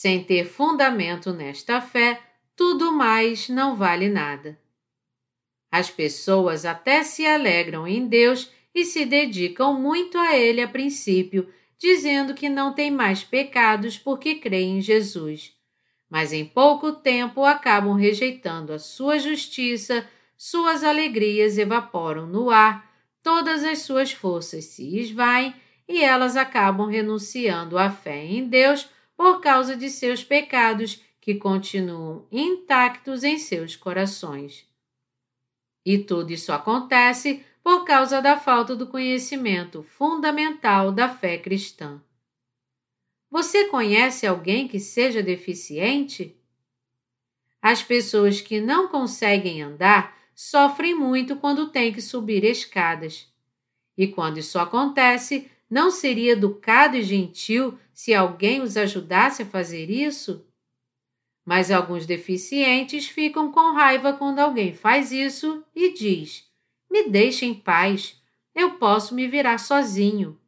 Sem ter fundamento nesta fé, tudo mais não vale nada. As pessoas até se alegram em Deus e se dedicam muito a Ele a princípio, dizendo que não tem mais pecados porque creem em Jesus. Mas em pouco tempo acabam rejeitando a sua justiça, suas alegrias evaporam no ar, todas as suas forças se esvaem e elas acabam renunciando à fé em Deus por causa de seus pecados que continuam intactos em seus corações. E tudo isso acontece por causa da falta do conhecimento fundamental da fé cristã. Você conhece alguém que seja deficiente? As pessoas que não conseguem andar sofrem muito quando têm que subir escadas. E quando isso acontece, não seria educado e gentil se alguém os ajudasse a fazer isso? Mas alguns deficientes ficam com raiva quando alguém faz isso e diz: Me deixe em paz, eu posso me virar sozinho.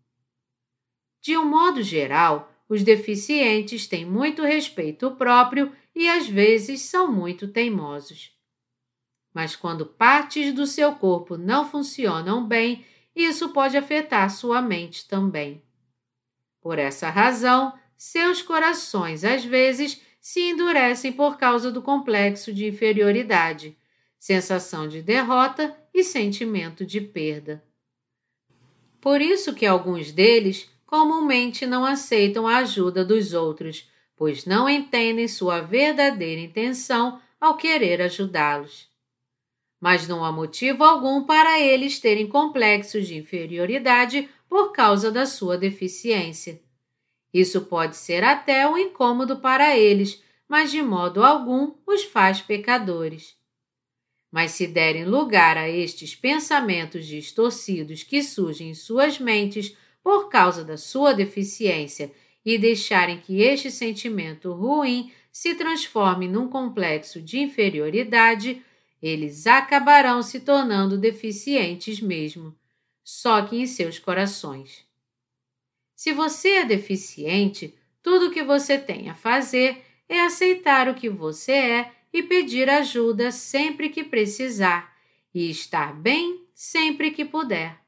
De um modo geral, os deficientes têm muito respeito próprio e às vezes são muito teimosos. mas quando partes do seu corpo não funcionam bem, isso pode afetar sua mente também. Por essa razão, seus corações às vezes se endurecem por causa do complexo de inferioridade, sensação de derrota e sentimento de perda. Por isso que alguns deles comumente não aceitam a ajuda dos outros, pois não entendem sua verdadeira intenção ao querer ajudá-los. Mas não há motivo algum para eles terem complexos de inferioridade por causa da sua deficiência. Isso pode ser até um incômodo para eles, mas de modo algum os faz pecadores. Mas se derem lugar a estes pensamentos distorcidos que surgem em suas mentes por causa da sua deficiência e deixarem que este sentimento ruim se transforme num complexo de inferioridade, eles acabarão se tornando deficientes mesmo, só que em seus corações. Se você é deficiente, tudo o que você tem a fazer é aceitar o que você é e pedir ajuda sempre que precisar e estar bem sempre que puder.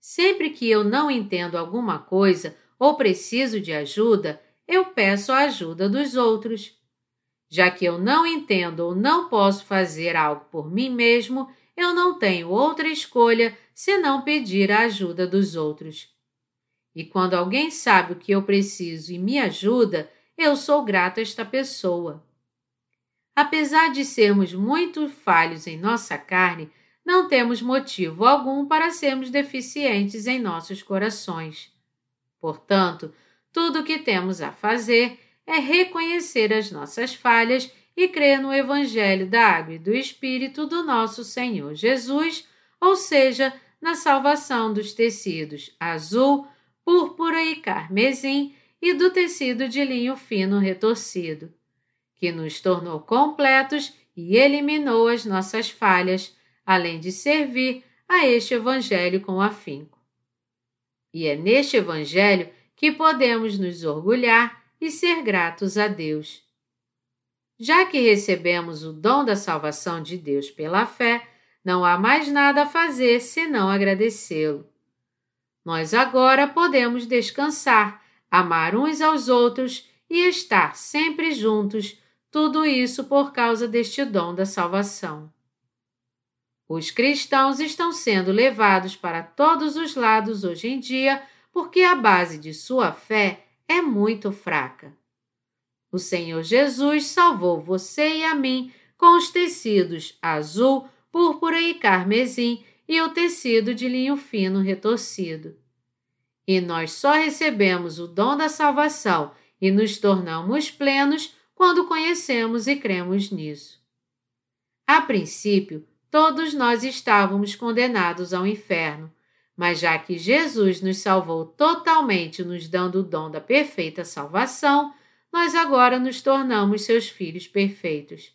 Sempre que eu não entendo alguma coisa ou preciso de ajuda, eu peço a ajuda dos outros. Já que eu não entendo ou não posso fazer algo por mim mesmo, eu não tenho outra escolha senão pedir a ajuda dos outros. E quando alguém sabe o que eu preciso e me ajuda, eu sou grato a esta pessoa. Apesar de sermos muito falhos em nossa carne, não temos motivo algum para sermos deficientes em nossos corações. Portanto, tudo o que temos a fazer é reconhecer as nossas falhas e crer no Evangelho da Água e do Espírito do nosso Senhor Jesus, ou seja, na salvação dos tecidos azul, púrpura e carmesim e do tecido de linho fino retorcido que nos tornou completos e eliminou as nossas falhas, além de servir a este Evangelho com afinco. E é neste Evangelho que podemos nos orgulhar e ser gratos a Deus. Já que recebemos o dom da salvação de Deus pela fé, não há mais nada a fazer senão agradecê-lo. Nós agora podemos descansar, amar uns aos outros e estar sempre juntos tudo isso por causa deste dom da salvação. Os cristãos estão sendo levados para todos os lados hoje em dia porque a base de sua fé é muito fraca. O Senhor Jesus salvou você e a mim com os tecidos azul, púrpura e carmesim e o tecido de linho fino retorcido. E nós só recebemos o dom da salvação e nos tornamos plenos quando conhecemos e cremos nisso. A princípio, todos nós estávamos condenados ao inferno, mas já que Jesus nos salvou totalmente, nos dando o dom da perfeita salvação, nós agora nos tornamos seus filhos perfeitos.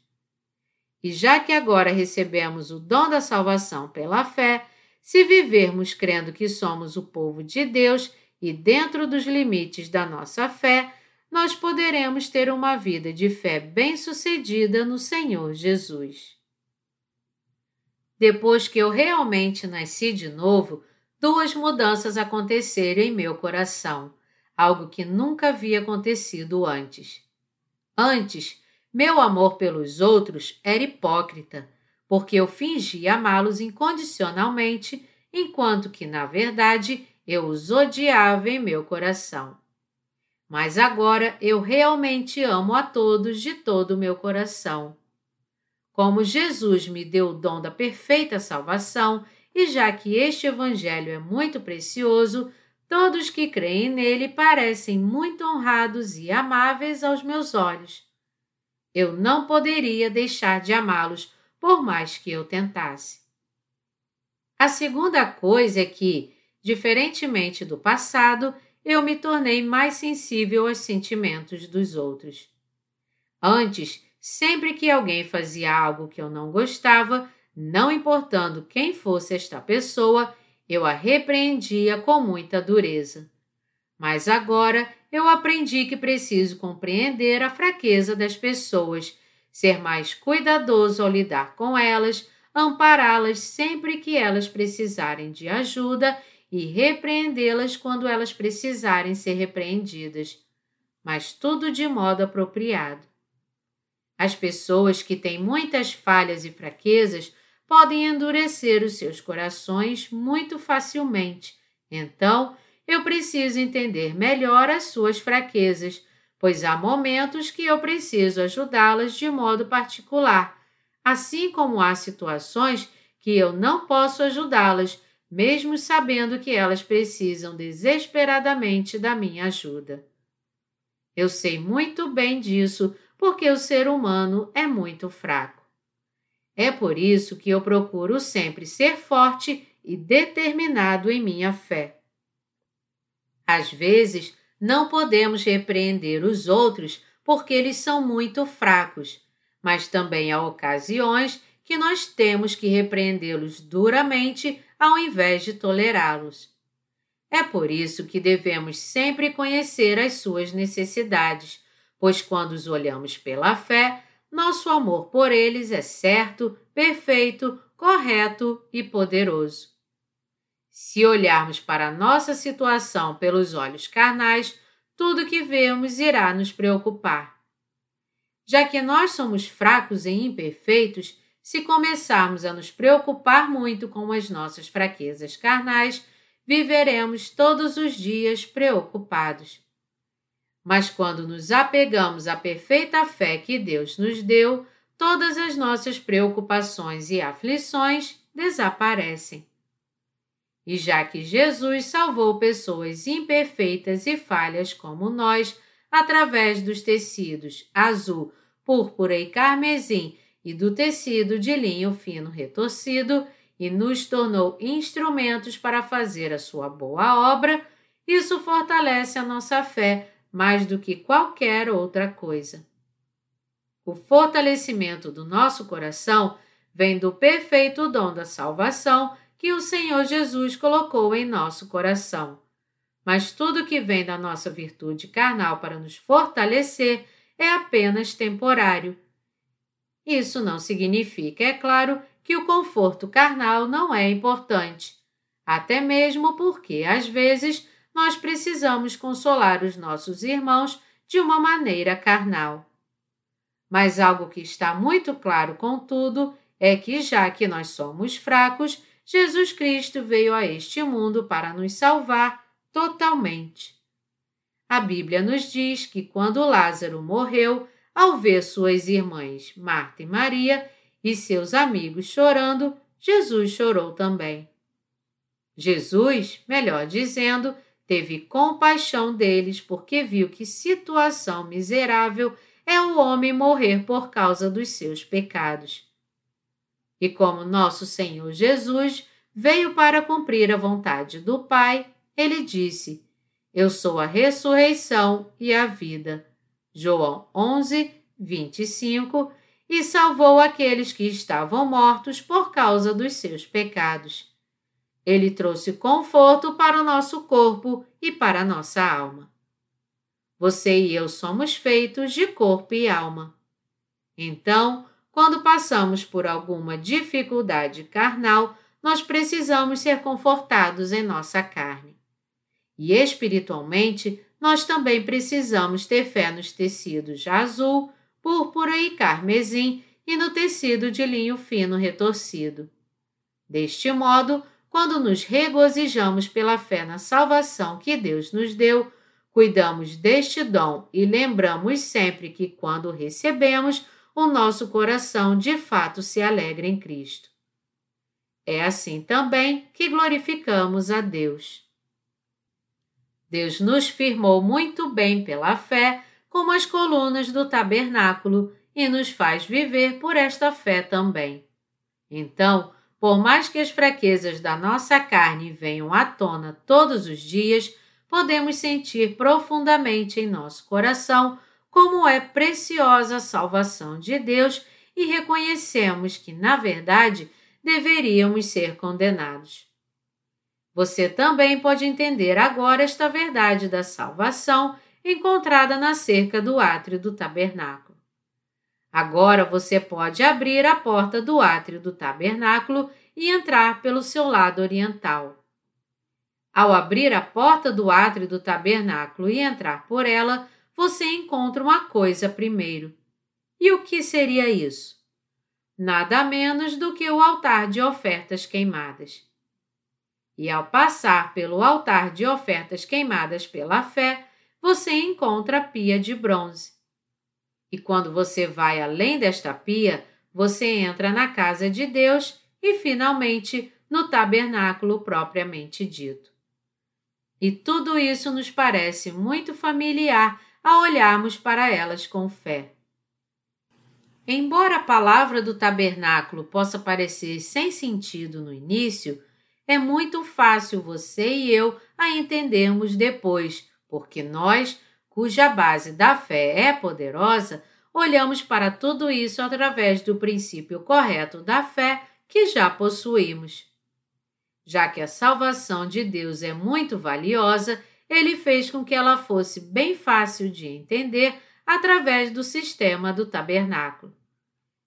E já que agora recebemos o dom da salvação pela fé, se vivermos crendo que somos o povo de Deus e dentro dos limites da nossa fé, nós poderemos ter uma vida de fé bem-sucedida no Senhor Jesus. Depois que eu realmente nasci de novo, duas mudanças aconteceram em meu coração, algo que nunca havia acontecido antes. Antes, meu amor pelos outros era hipócrita, porque eu fingia amá-los incondicionalmente, enquanto que, na verdade, eu os odiava em meu coração mas agora eu realmente amo a todos de todo o meu coração. Como Jesus me deu o dom da perfeita salvação, e já que este Evangelho é muito precioso, todos que creem nele parecem muito honrados e amáveis aos meus olhos. Eu não poderia deixar de amá-los por mais que eu tentasse. A segunda coisa é que, diferentemente do passado, eu me tornei mais sensível aos sentimentos dos outros. Antes, sempre que alguém fazia algo que eu não gostava, não importando quem fosse esta pessoa, eu a repreendia com muita dureza. Mas agora eu aprendi que preciso compreender a fraqueza das pessoas, ser mais cuidadoso ao lidar com elas, ampará-las sempre que elas precisarem de ajuda e repreendê-las quando elas precisarem ser repreendidas, mas tudo de modo apropriado. As pessoas que têm muitas falhas e fraquezas podem endurecer os seus corações muito facilmente. Então, eu preciso entender melhor as suas fraquezas, pois há momentos que eu preciso ajudá-las de modo particular, assim como há situações que eu não posso ajudá-las, mesmo sabendo que elas precisam desesperadamente da minha ajuda. Eu sei muito bem disso porque o ser humano é muito fraco. É por isso que eu procuro sempre ser forte e determinado em minha fé. Às vezes, não podemos repreender os outros porque eles são muito fracos, mas também há ocasiões que nós temos que repreendê-los duramente ao invés de tolerá-los. É por isso que devemos sempre conhecer as suas necessidades, pois quando os olhamos pela fé, nosso amor por eles é certo, perfeito, correto e poderoso. Se olharmos para a nossa situação pelos olhos carnais, tudo que vemos irá nos preocupar. Já que nós somos fracos e imperfeitos, se começarmos a nos preocupar muito com as nossas fraquezas carnais, viveremos todos os dias preocupados. Mas quando nos apegamos à perfeita fé que Deus nos deu, todas as nossas preocupações e aflições desaparecem. E já que Jesus salvou pessoas imperfeitas e falhas como nós, através dos tecidos azul, púrpura e carmesim e do tecido de linho fino retorcido, e nos tornou instrumentos para fazer a sua boa obra, isso fortalece a nossa fé mais do que qualquer outra coisa. O fortalecimento do nosso coração vem do perfeito dom da salvação que o Senhor Jesus colocou em nosso coração. Mas tudo que vem da nossa virtude carnal para nos fortalecer é apenas temporário. Isso não significa, é claro, que o conforto carnal não é importante, até mesmo porque, às vezes, nós precisamos consolar os nossos irmãos de uma maneira carnal. Mas algo que está muito claro, contudo, é que, já que nós somos fracos, Jesus Cristo veio a este mundo para nos salvar totalmente. A Bíblia nos diz que quando Lázaro morreu, ao ver suas irmãs Marta e Maria e seus amigos chorando, Jesus chorou também. Jesus, melhor dizendo, teve compaixão deles porque viu que situação miserável é o homem morrer por causa dos seus pecados. E como nosso Senhor Jesus veio para cumprir a vontade do Pai, ele disse: Eu sou a ressurreição e a vida. João 11, 25 e salvou aqueles que estavam mortos por causa dos seus pecados. Ele trouxe conforto para o nosso corpo e para a nossa alma. Você e eu somos feitos de corpo e alma. Então, quando passamos por alguma dificuldade carnal, nós precisamos ser confortados em nossa carne. E espiritualmente, nós também precisamos ter fé nos tecidos azul, púrpura e carmesim e no tecido de linho fino retorcido. Deste modo, quando nos regozijamos pela fé na salvação que Deus nos deu, cuidamos deste dom e lembramos sempre que, quando recebemos, o nosso coração de fato se alegra em Cristo. É assim também que glorificamos a Deus. Deus nos firmou muito bem pela fé como as colunas do tabernáculo e nos faz viver por esta fé também. Então, por mais que as fraquezas da nossa carne venham à tona todos os dias, podemos sentir profundamente em nosso coração como é preciosa a salvação de Deus e reconhecemos que, na verdade, deveríamos ser condenados. Você também pode entender agora esta verdade da salvação encontrada na cerca do átrio do tabernáculo. Agora você pode abrir a porta do átrio do tabernáculo e entrar pelo seu lado oriental. Ao abrir a porta do átrio do tabernáculo e entrar por ela, você encontra uma coisa primeiro. E o que seria isso? Nada menos do que o altar de ofertas queimadas. E ao passar pelo altar de ofertas queimadas pela fé, você encontra a pia de bronze. E quando você vai além desta pia, você entra na casa de Deus e, finalmente, no tabernáculo propriamente dito. E tudo isso nos parece muito familiar a olharmos para elas com fé. Embora a palavra do tabernáculo possa parecer sem sentido no início, é muito fácil você e eu a entendermos depois, porque nós cuja base da fé é poderosa, olhamos para tudo isso através do princípio correto da fé que já possuímos. Já que a salvação de Deus é muito valiosa, ele fez com que ela fosse bem fácil de entender através do sistema do tabernáculo.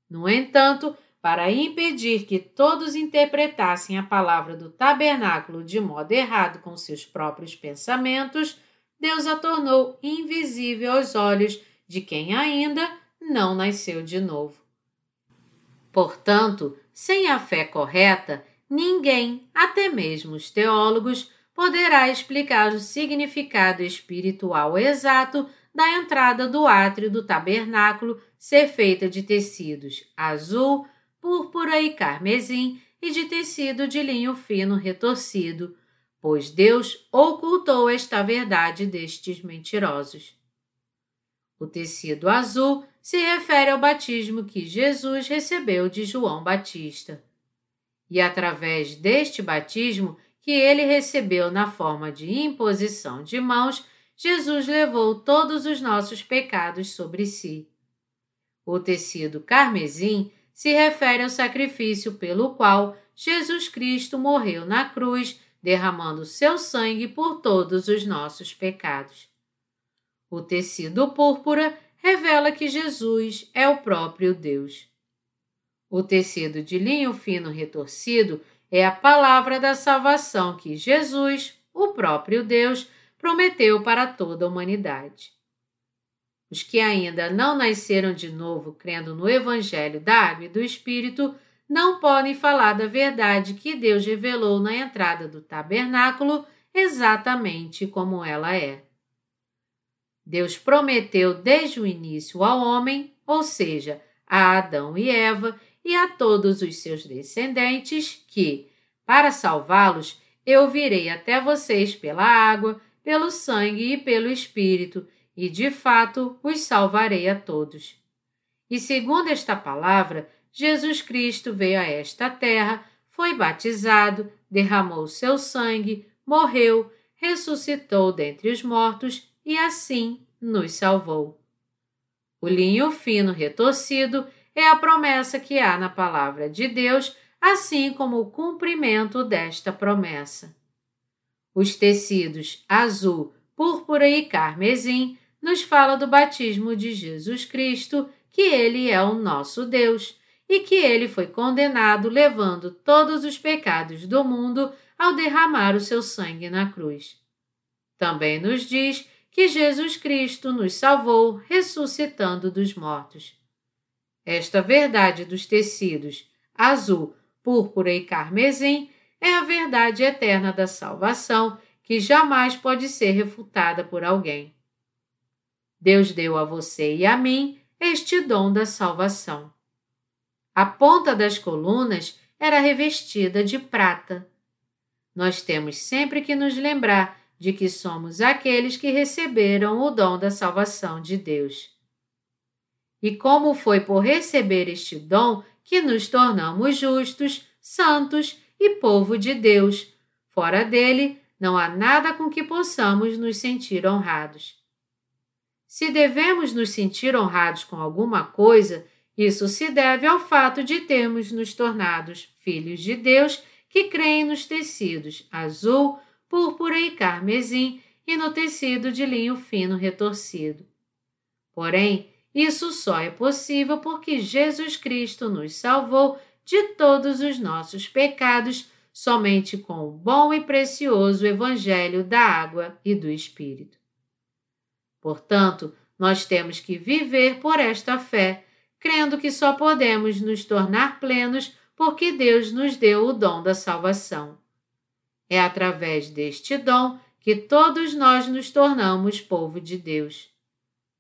No entanto, para impedir que todos interpretassem a palavra do tabernáculo de modo errado com seus próprios pensamentos, Deus a tornou invisível aos olhos de quem ainda não nasceu de novo. Portanto, sem a fé correta, ninguém, até mesmo os teólogos, poderá explicar o significado espiritual exato da entrada do átrio do tabernáculo ser feita de tecidos azul, púrpura e carmesim e de tecido de linho fino retorcido, pois Deus ocultou esta verdade destes mentirosos. O tecido azul se refere ao batismo que Jesus recebeu de João Batista. E através deste batismo que ele recebeu na forma de imposição de mãos, Jesus levou todos os nossos pecados sobre si. O tecido carmesim se refere ao sacrifício pelo qual Jesus Cristo morreu na cruz derramando seu sangue por todos os nossos pecados. O tecido púrpura revela que Jesus é o próprio Deus. O tecido de linho fino retorcido é a palavra da salvação que Jesus, o próprio Deus, prometeu para toda a humanidade. Os que ainda não nasceram de novo crendo no Evangelho da Água e do Espírito não podem falar da verdade que Deus revelou na entrada do tabernáculo exatamente como ela é. Deus prometeu desde o início ao homem, ou seja, a Adão e Eva e a todos os seus descendentes, que, para salvá-los, eu virei até vocês pela água, pelo sangue e pelo Espírito, e de fato os salvarei a todos. E segundo esta palavra, Jesus Cristo veio a esta terra, foi batizado, derramou seu sangue, morreu, ressuscitou dentre os mortos e assim nos salvou. O linho fino retorcido é a promessa que há na palavra de Deus, assim como o cumprimento desta promessa. Os tecidos azul, púrpura e carmesim nos fala do batismo de Jesus Cristo, que ele é o nosso Deus e que ele foi condenado levando todos os pecados do mundo ao derramar o seu sangue na cruz. Também nos diz que Jesus Cristo nos salvou ressuscitando dos mortos. Esta verdade dos tecidos azul, púrpura e carmesim é a verdade eterna da salvação que jamais pode ser refutada por alguém. Deus deu a você e a mim este dom da salvação. A ponta das colunas era revestida de prata. Nós temos sempre que nos lembrar de que somos aqueles que receberam o dom da salvação de Deus. E como foi por receber este dom que nos tornamos justos, santos e povo de Deus. Fora dele, não há nada com que possamos nos sentir honrados. Se devemos nos sentir honrados com alguma coisa, isso se deve ao fato de termos nos tornados filhos de Deus que creem nos tecidos azul, púrpura e carmesim e no tecido de linho fino retorcido. Porém, Isso só é possível porque Jesus Cristo nos salvou de todos os nossos pecados somente com o bom e precioso Evangelho da água e do Espírito. Portanto, nós temos que viver por esta fé, crendo que só podemos nos tornar plenos porque Deus nos deu o dom da salvação. É através deste dom que todos nós nos tornamos povo de Deus.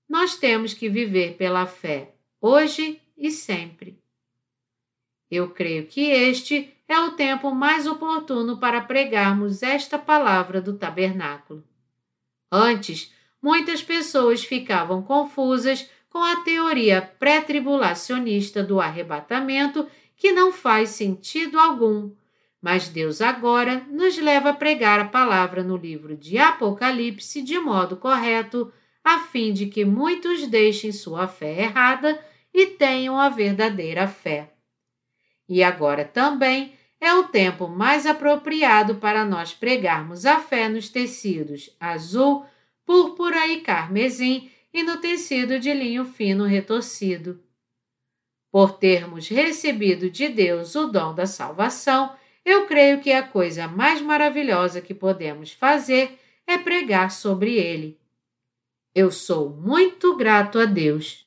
Nós temos que viver pela fé, hoje e sempre. Eu creio que este é o tempo mais oportuno para pregarmos esta palavra do tabernáculo. Antes, muitas pessoas ficavam confusas com a teoria pré-tribulacionista do arrebatamento, que não faz sentido algum. Mas Deus agora nos leva a pregar a palavra no livro de Apocalipse de modo correto, a fim de que muitos deixem sua fé errada e tenham a verdadeira fé. E agora também é o tempo mais apropriado para nós pregarmos a fé nos tecidos azul, púrpura e carmesim e no tecido de linho fino retorcido. Por termos recebido de Deus o dom da salvação, eu creio que a coisa mais maravilhosa que podemos fazer é pregar sobre ele. Eu sou muito grato a Deus.